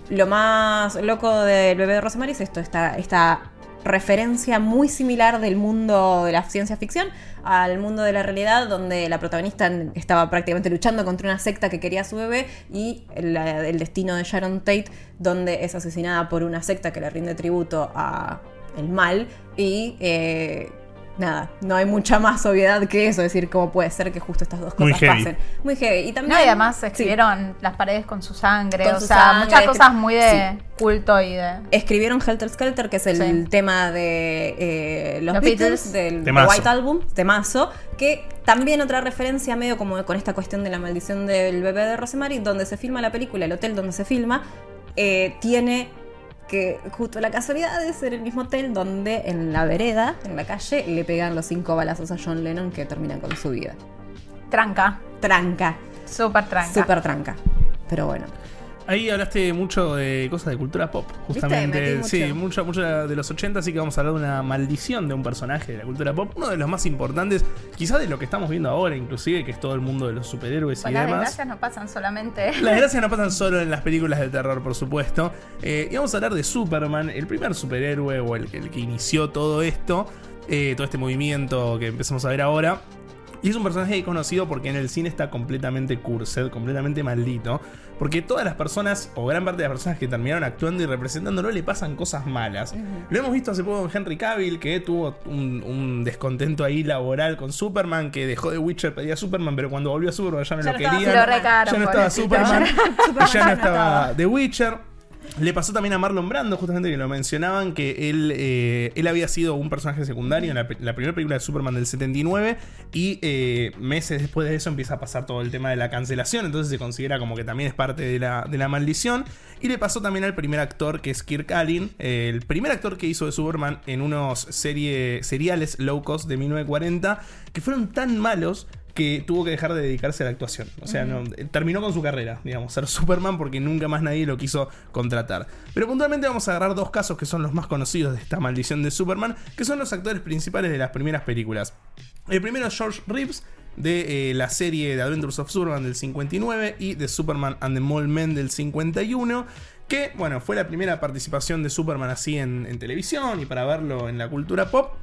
Speaker 3: Lo más loco del bebé de Rosemary es esto, esta, esta referencia muy similar del mundo de la ciencia ficción al mundo de la realidad, donde la protagonista estaba prácticamente luchando contra una secta que quería a su bebé y el, destino de Sharon Tate, donde es asesinada por una secta que le rinde tributo a el mal y eh, nada, no hay mucha más obviedad que eso, es decir, cómo puede ser que justo estas dos
Speaker 1: Muy
Speaker 3: cosas
Speaker 1: heavy.
Speaker 3: pasen. Muy heavy. Y también,
Speaker 2: No, y además
Speaker 3: sí.
Speaker 2: escribieron las paredes con su sangre,
Speaker 3: Con
Speaker 2: o
Speaker 3: su
Speaker 2: sea,
Speaker 3: sangre,
Speaker 2: muchas cosas muy de culto y de...
Speaker 3: Escribieron Helter Skelter, que es el
Speaker 2: Sí.
Speaker 3: tema de eh, los
Speaker 2: Los
Speaker 3: Beatles,
Speaker 2: Beatles.
Speaker 3: del
Speaker 1: Temazo.
Speaker 3: White Album, temazo, que también otra referencia medio como con esta cuestión de la maldición del bebé de Rosemary, donde se filma la película, el hotel donde se filma, eh, tiene que justo la casualidad de ser el mismo hotel donde en la vereda, en la calle, le pegan los cinco balazos a John Lennon que terminan con su vida.
Speaker 2: Tranca,
Speaker 3: Tranca,
Speaker 2: súper tranca.
Speaker 3: súper tranca. Pero bueno.
Speaker 1: Ahí hablaste mucho de cosas de cultura pop, justamente.
Speaker 3: Mucho.
Speaker 1: Sí, mucho, mucho de los 80, así que vamos a hablar de una maldición de un personaje de la cultura pop. Uno de los más importantes, quizás de lo que estamos viendo ahora, inclusive, que es todo el mundo de los superhéroes
Speaker 2: Pues
Speaker 1: y
Speaker 2: las
Speaker 1: demás.
Speaker 2: desgracias no pasan solamente...
Speaker 1: Las desgracias no pasan solo en las películas de terror, por supuesto. Eh, y vamos a hablar de Superman, el primer superhéroe o el, el que inició todo esto, eh, todo este movimiento que empezamos a ver ahora. Y es un personaje conocido porque en el cine está completamente cursed, completamente maldito. Porque todas las personas, o gran parte de las personas que terminaron actuando y representándolo, le pasan cosas malas. Lo hemos visto hace poco con Henry Cavill, que tuvo un, un descontento ahí laboral con Superman, que dejó de Witcher, pedía a Superman, pero cuando volvió a Superman ya no
Speaker 3: Ya
Speaker 1: lo querían.
Speaker 2: Lo recaron,
Speaker 1: ya no estaba. Superman. Ya no estaba. The Witcher. Le pasó también a Marlon Brando, justamente que lo mencionaban, que él, eh, él había sido un personaje secundario en la, primera película de Superman del 79 y eh, meses después de eso empieza a pasar todo el tema de la cancelación, entonces se considera como que también es parte de la, de la maldición. Y le pasó también al primer actor, que es Kirk Allen, el primer actor que hizo de Superman en unos serie, seriales low cost de 1940, que fueron tan malos que tuvo que dejar de dedicarse a la actuación. O sea, no, terminó con su carrera, digamos, ser Superman porque nunca más nadie lo quiso contratar. Pero puntualmente vamos a agarrar dos casos que son los más conocidos de esta maldición de Superman, que son los actores principales de las primeras películas. El primero es George Reeves, de eh, la serie The Adventures of Superman del 59 y de Superman and the Mole Men del 51. Que, bueno, fue la primera participación de Superman así en, en televisión y para verlo en la cultura pop.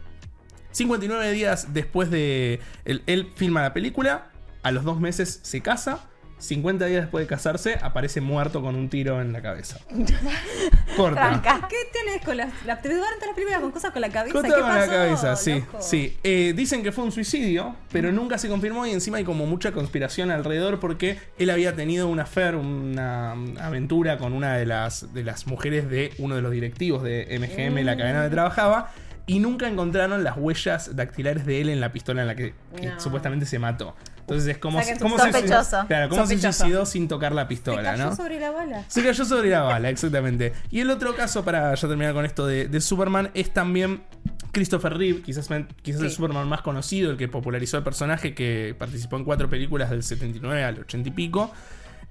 Speaker 1: 59 días después de. Él, él filma la película, a los dos meses se casa. 50 días después de casarse, aparece muerto con un tiro en la cabeza. Corta.
Speaker 2: Tranca.
Speaker 3: ¿Qué tienes con las, la, te todas las películas con cosas con la cabeza?
Speaker 1: Corta
Speaker 3: ¿Qué
Speaker 1: con la cabeza, sí.
Speaker 3: loco?
Speaker 1: sí. Eh, dicen que fue un suicidio, pero nunca se confirmó y encima hay como mucha conspiración alrededor porque él había tenido una affair, una mm, aventura con una de las, de las mujeres de uno de los directivos de MGM, la cadena donde trabajaba. Y nunca encontraron las huellas dactilares de él en la pistola en la que, que
Speaker 3: No.
Speaker 1: supuestamente se mató. Entonces es como,
Speaker 3: O sea que
Speaker 1: como
Speaker 3: es
Speaker 1: se,
Speaker 2: sospechoso.
Speaker 1: claro, cómo se
Speaker 3: Sospechoso.
Speaker 1: suicidó sin tocar la
Speaker 3: Se
Speaker 1: pistola,
Speaker 3: cayó
Speaker 1: ¿no?
Speaker 3: sobre la bala.
Speaker 1: Se cayó sobre la bala, exactamente. Y el otro caso, para ya terminar con esto de, de Superman, es también Christopher Reeve, quizás, quizás el. Superman más conocido, el que popularizó el personaje, que participó en cuatro películas del 79 al 80 y pico.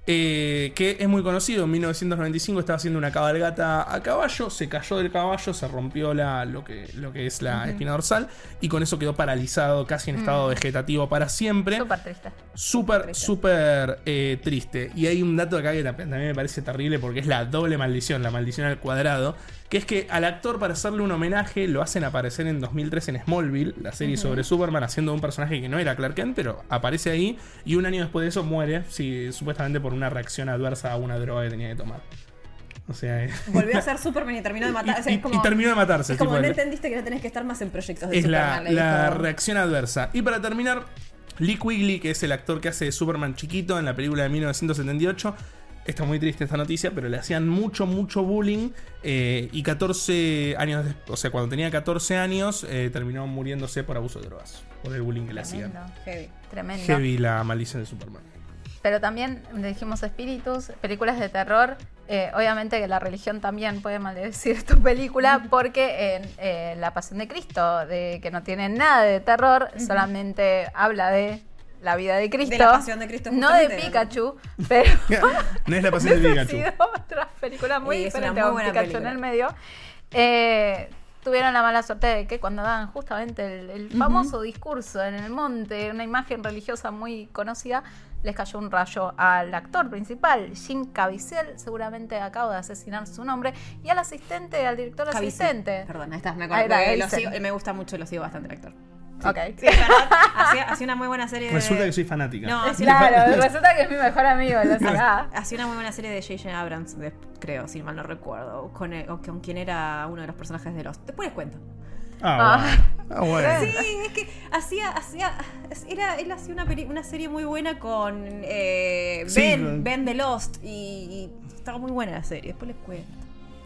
Speaker 1: Eh, que es muy conocido, en 1995 estaba haciendo una cabalgata a caballo, se cayó del caballo, se rompió la, lo, que, lo que es la espina dorsal y con eso quedó paralizado, casi en estado vegetativo para siempre.
Speaker 2: Súper triste.
Speaker 1: Súper, súper eh, triste. Y hay un dato acá que tam- también me parece terrible porque es la doble maldición, la maldición al cuadrado. Que es que al actor, para hacerle un homenaje, lo hacen aparecer en 2003 en Smallville, la serie sobre Superman, haciendo un personaje que no era Clark Kent, pero aparece ahí. Y un año después de eso muere, sí, supuestamente por una reacción adversa a una droga que tenía que tomar. O sea, eh,
Speaker 3: Volvió a ser Superman y terminó de matar. o sea,
Speaker 1: y,
Speaker 3: como,
Speaker 1: y terminó de matarse.
Speaker 3: es como no entendiste que no tenés que estar más en proyectos de
Speaker 1: es la,
Speaker 3: Superman.
Speaker 1: la
Speaker 3: dijo.
Speaker 1: reacción adversa. Y para terminar, Lee Quigley, que es el actor que hace de Superman chiquito en la película de 1978. Está muy triste esta noticia, pero le hacían mucho, mucho bullying. eh, y 14 años, des- o sea, cuando tenía 14 años, eh, terminó muriéndose por abuso de drogas. Por el bullying que le hacían.
Speaker 2: Tremendo.
Speaker 3: Heavy.
Speaker 2: Tremendo.
Speaker 1: Heavy la maldición de Superman.
Speaker 2: Pero también le dijimos espíritus, películas de terror. Eh, obviamente que la religión también puede maldecir tu película porque en eh, La Pasión de Cristo, de que no tiene nada de terror, solamente habla de la vida de Cristo.
Speaker 3: la Pasión de Cristo,
Speaker 2: No de. Pikachu, pero
Speaker 1: no es la pasión de
Speaker 2: ha
Speaker 1: Pikachu.
Speaker 2: sido otra película muy diferente
Speaker 3: muy
Speaker 2: con
Speaker 3: buena
Speaker 2: Pikachu
Speaker 3: película.
Speaker 2: en el medio. Eh, tuvieron la mala suerte de que cuando daban justamente el, el famoso discurso en el monte, una imagen religiosa muy conocida, les cayó un rayo al actor principal, Jim Caviezel, seguramente acabo de asesinar su nombre, y al asistente, al director
Speaker 3: Caviezel.
Speaker 2: asistente.
Speaker 3: Perdón, estás, me
Speaker 2: era,
Speaker 3: lo
Speaker 2: se-
Speaker 3: sigo- me gusta mucho, lo sigo bastante el actor.
Speaker 2: Ok.
Speaker 3: Sí, hacía, hacía una muy buena serie de.
Speaker 1: Resulta que soy fanática.
Speaker 3: No,
Speaker 2: Claro, resulta que es mi mejor amigo, lo saga.
Speaker 3: hacía una muy buena serie de J.J. Abrams, de- creo, si mal no recuerdo. Con, el- o con quien era uno de los personajes de los. Después les cuento.
Speaker 1: Ah, bueno. Ah, bueno.
Speaker 3: Sí, es que hacía, hacía, era, él hacía una, peli- una serie muy buena con eh, Ben, Ben de Lost y, y estaba muy buena la serie, después les cuento.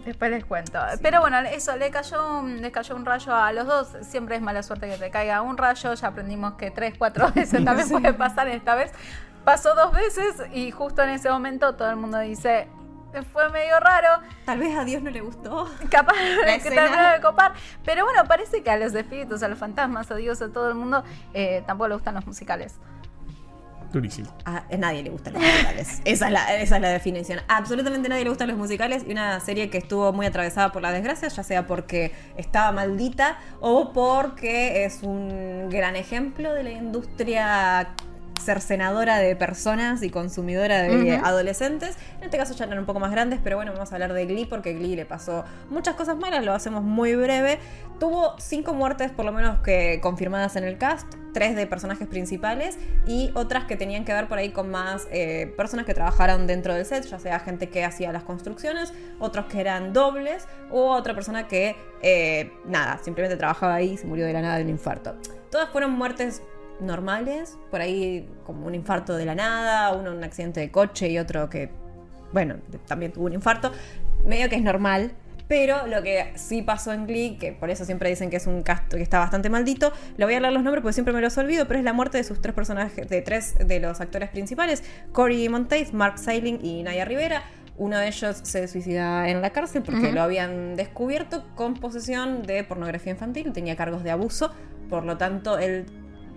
Speaker 2: Después les cuento. Pero bueno, eso, le cayó, un- le cayó un rayo a los dos. Siempre es mala suerte que te caiga un rayo. Ya aprendimos que tres, cuatro veces también puede pasar. Esta vez pasó dos veces y justo en ese momento todo el mundo dice, fue medio raro.
Speaker 3: Tal vez a Dios no le gustó.
Speaker 2: Capaz que terminó de copar. Pero bueno, parece que a los espíritus, a los fantasmas, a Dios, a todo el mundo, eh, tampoco le gustan los musicales.
Speaker 1: Durísimo.
Speaker 3: A nadie le gustan los musicales. Esa es, la, esa es la definición. Absolutamente nadie le gustan los musicales y una serie que estuvo muy atravesada por la desgracia, ya sea porque estaba maldita o porque es un gran ejemplo de la industria cercenadora de personas y consumidora de adolescentes. En este caso ya eran un poco más grandes, pero bueno, vamos a hablar de Glee porque Glee le pasó muchas cosas malas, lo hacemos muy breve. Tuvo cinco muertes por lo menos que confirmadas en el cast, tres de personajes principales y otras que tenían que ver por ahí con más eh, personas que trabajaron dentro del set, ya sea gente que hacía las construcciones, otros que eran dobles o otra persona que, eh, nada, simplemente trabajaba ahí y se murió de la nada de un infarto. Todas fueron muertes normales, por ahí como un infarto de la nada, uno en un accidente de coche y otro que, bueno, también tuvo un infarto, medio que es normal. Pero lo que sí pasó en Glee, que por eso siempre dicen que es un cast que está bastante maldito, le voy a hablar los nombres porque siempre me los olvido, pero es la muerte de sus tres personajes, de tres de los actores principales, Corey Monteith, Mark Sailing y Naya Rivera. Uno de ellos se suicida en la cárcel porque lo habían descubierto con posesión de pornografía infantil, tenía cargos de abuso, por lo tanto él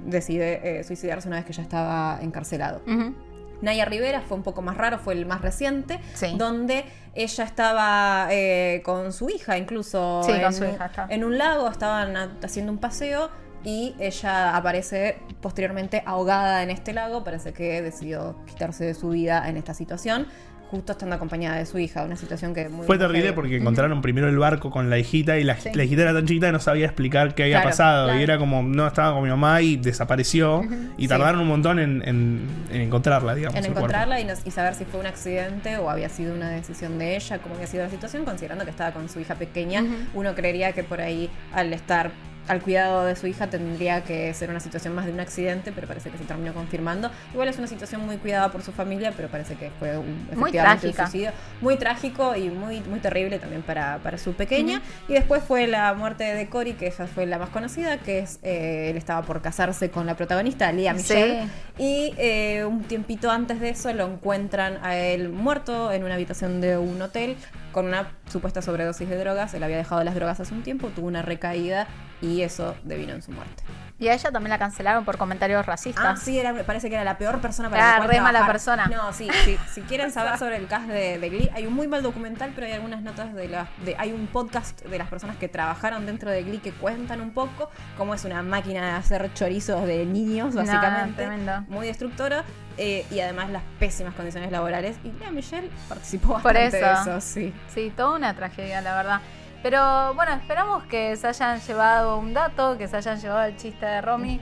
Speaker 3: decide eh, suicidarse una vez que ya estaba encarcelado.
Speaker 2: Ujú.
Speaker 3: Naya Rivera fue un poco más raro, fue el más reciente,
Speaker 2: Sí.
Speaker 3: donde ella estaba eh, con su hija, incluso
Speaker 2: Sí, con
Speaker 3: en,
Speaker 2: su
Speaker 3: un-
Speaker 2: hija, está.
Speaker 3: en un lago, estaban haciendo un paseo y ella aparece posteriormente ahogada en este lago, parece que decidió quitarse de su vida en esta situación, justo estando acompañada de su hija, una situación que muy
Speaker 1: Fue terrible porque encontraron primero el barco con la hijita y la,
Speaker 2: Sí.
Speaker 1: la hijita era tan chiquita que no sabía explicar qué había
Speaker 3: Claro,
Speaker 1: pasado.
Speaker 2: claro.
Speaker 1: Y era como, no, estaba con mi mamá y desapareció. Y
Speaker 3: Sí.
Speaker 1: tardaron un montón en, en- en encontrarla, digamos.
Speaker 3: en encontrarla y, nos- y saber si fue un accidente o había sido una decisión de ella, cómo había sido la situación, considerando que estaba con su hija pequeña. Uno creería que por ahí, al estar al cuidado de su hija, tendría que ser una situación más de un accidente, pero parece que se terminó confirmando. Igual es una situación muy cuidada por su familia, pero parece que fue un,
Speaker 2: Muy
Speaker 3: un suicidio muy trágico y muy, muy terrible también para, para su pequeña. Y después fue la muerte de Cory, que esa fue la más conocida, que es eh, él estaba por casarse con la protagonista, Lea Michelle.
Speaker 2: Sí.
Speaker 3: Y eh, un tiempito antes de eso lo encuentran a él muerto en una habitación de un hotel con una supuesta sobredosis de drogas. Él había dejado las drogas hace un tiempo, tuvo una recaída y eso devino en su muerte.
Speaker 2: Y a ella también la cancelaron por comentarios racistas.
Speaker 3: Ah, sí, era, parece que era la peor persona para
Speaker 2: Era
Speaker 3: la cual
Speaker 2: re mala persona.
Speaker 3: No, sí, sí. Si quieren saber sobre el cast de, de Glee, hay un muy mal documental, pero hay algunas notas de las. De, hay un podcast de las personas que trabajaron dentro de Glee que cuentan un poco cómo es una máquina de hacer chorizos de niños,
Speaker 2: No,
Speaker 3: básicamente.
Speaker 2: tremendo.
Speaker 3: Muy destructora. eh, y además las pésimas condiciones laborales. Y Lea Michelle participó
Speaker 2: Por
Speaker 3: bastante de
Speaker 2: eso.
Speaker 3: eso, sí.
Speaker 2: Sí, toda una tragedia, la verdad. Pero bueno, esperamos que se hayan llevado un dato, que se hayan llevado el chiste de Romy.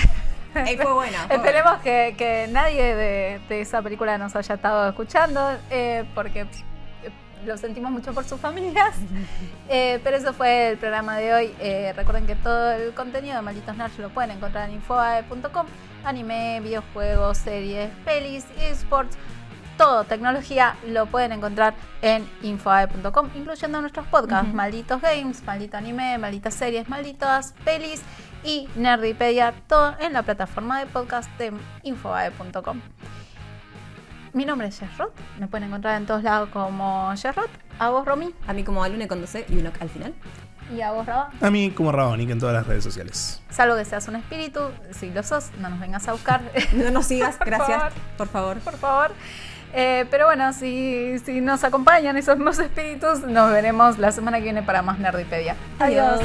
Speaker 3: Fue buena. fue
Speaker 2: Esperemos que, que nadie de, de esa película nos haya estado escuchando, eh, porque eh, lo sentimos mucho por sus familias. Eh, pero eso fue el programa de hoy. Eh, recuerden que todo el contenido de Malditos Nerds lo pueden encontrar en infoae.com. Anime, videojuegos, series, pelis, esports, todo, tecnología, lo pueden encontrar en infoae.com, incluyendo nuestros podcasts. Malditos Games, Maldito Anime, Malditas Series, Malditas Pelis y Nerdipedia, todo en la plataforma de podcast de infoae.com. Mi nombre es Jess Roth, me pueden encontrar en todos lados como Jess Roth, a vos Romy
Speaker 3: A mí como alumno con 12 y uno al final.
Speaker 2: y a vos Raba.
Speaker 1: A mí como Rabonic en todas las redes sociales.
Speaker 2: Salvo que seas un espíritu, si lo sos, no nos vengas a buscar.
Speaker 3: No nos sigas,
Speaker 2: Por
Speaker 3: gracias.
Speaker 2: favor.
Speaker 3: Por favor.
Speaker 2: por favor. Eh, pero bueno, si, si nos acompañan esos dos espíritus, nos veremos la semana que viene para más Nerdipedia. Adiós.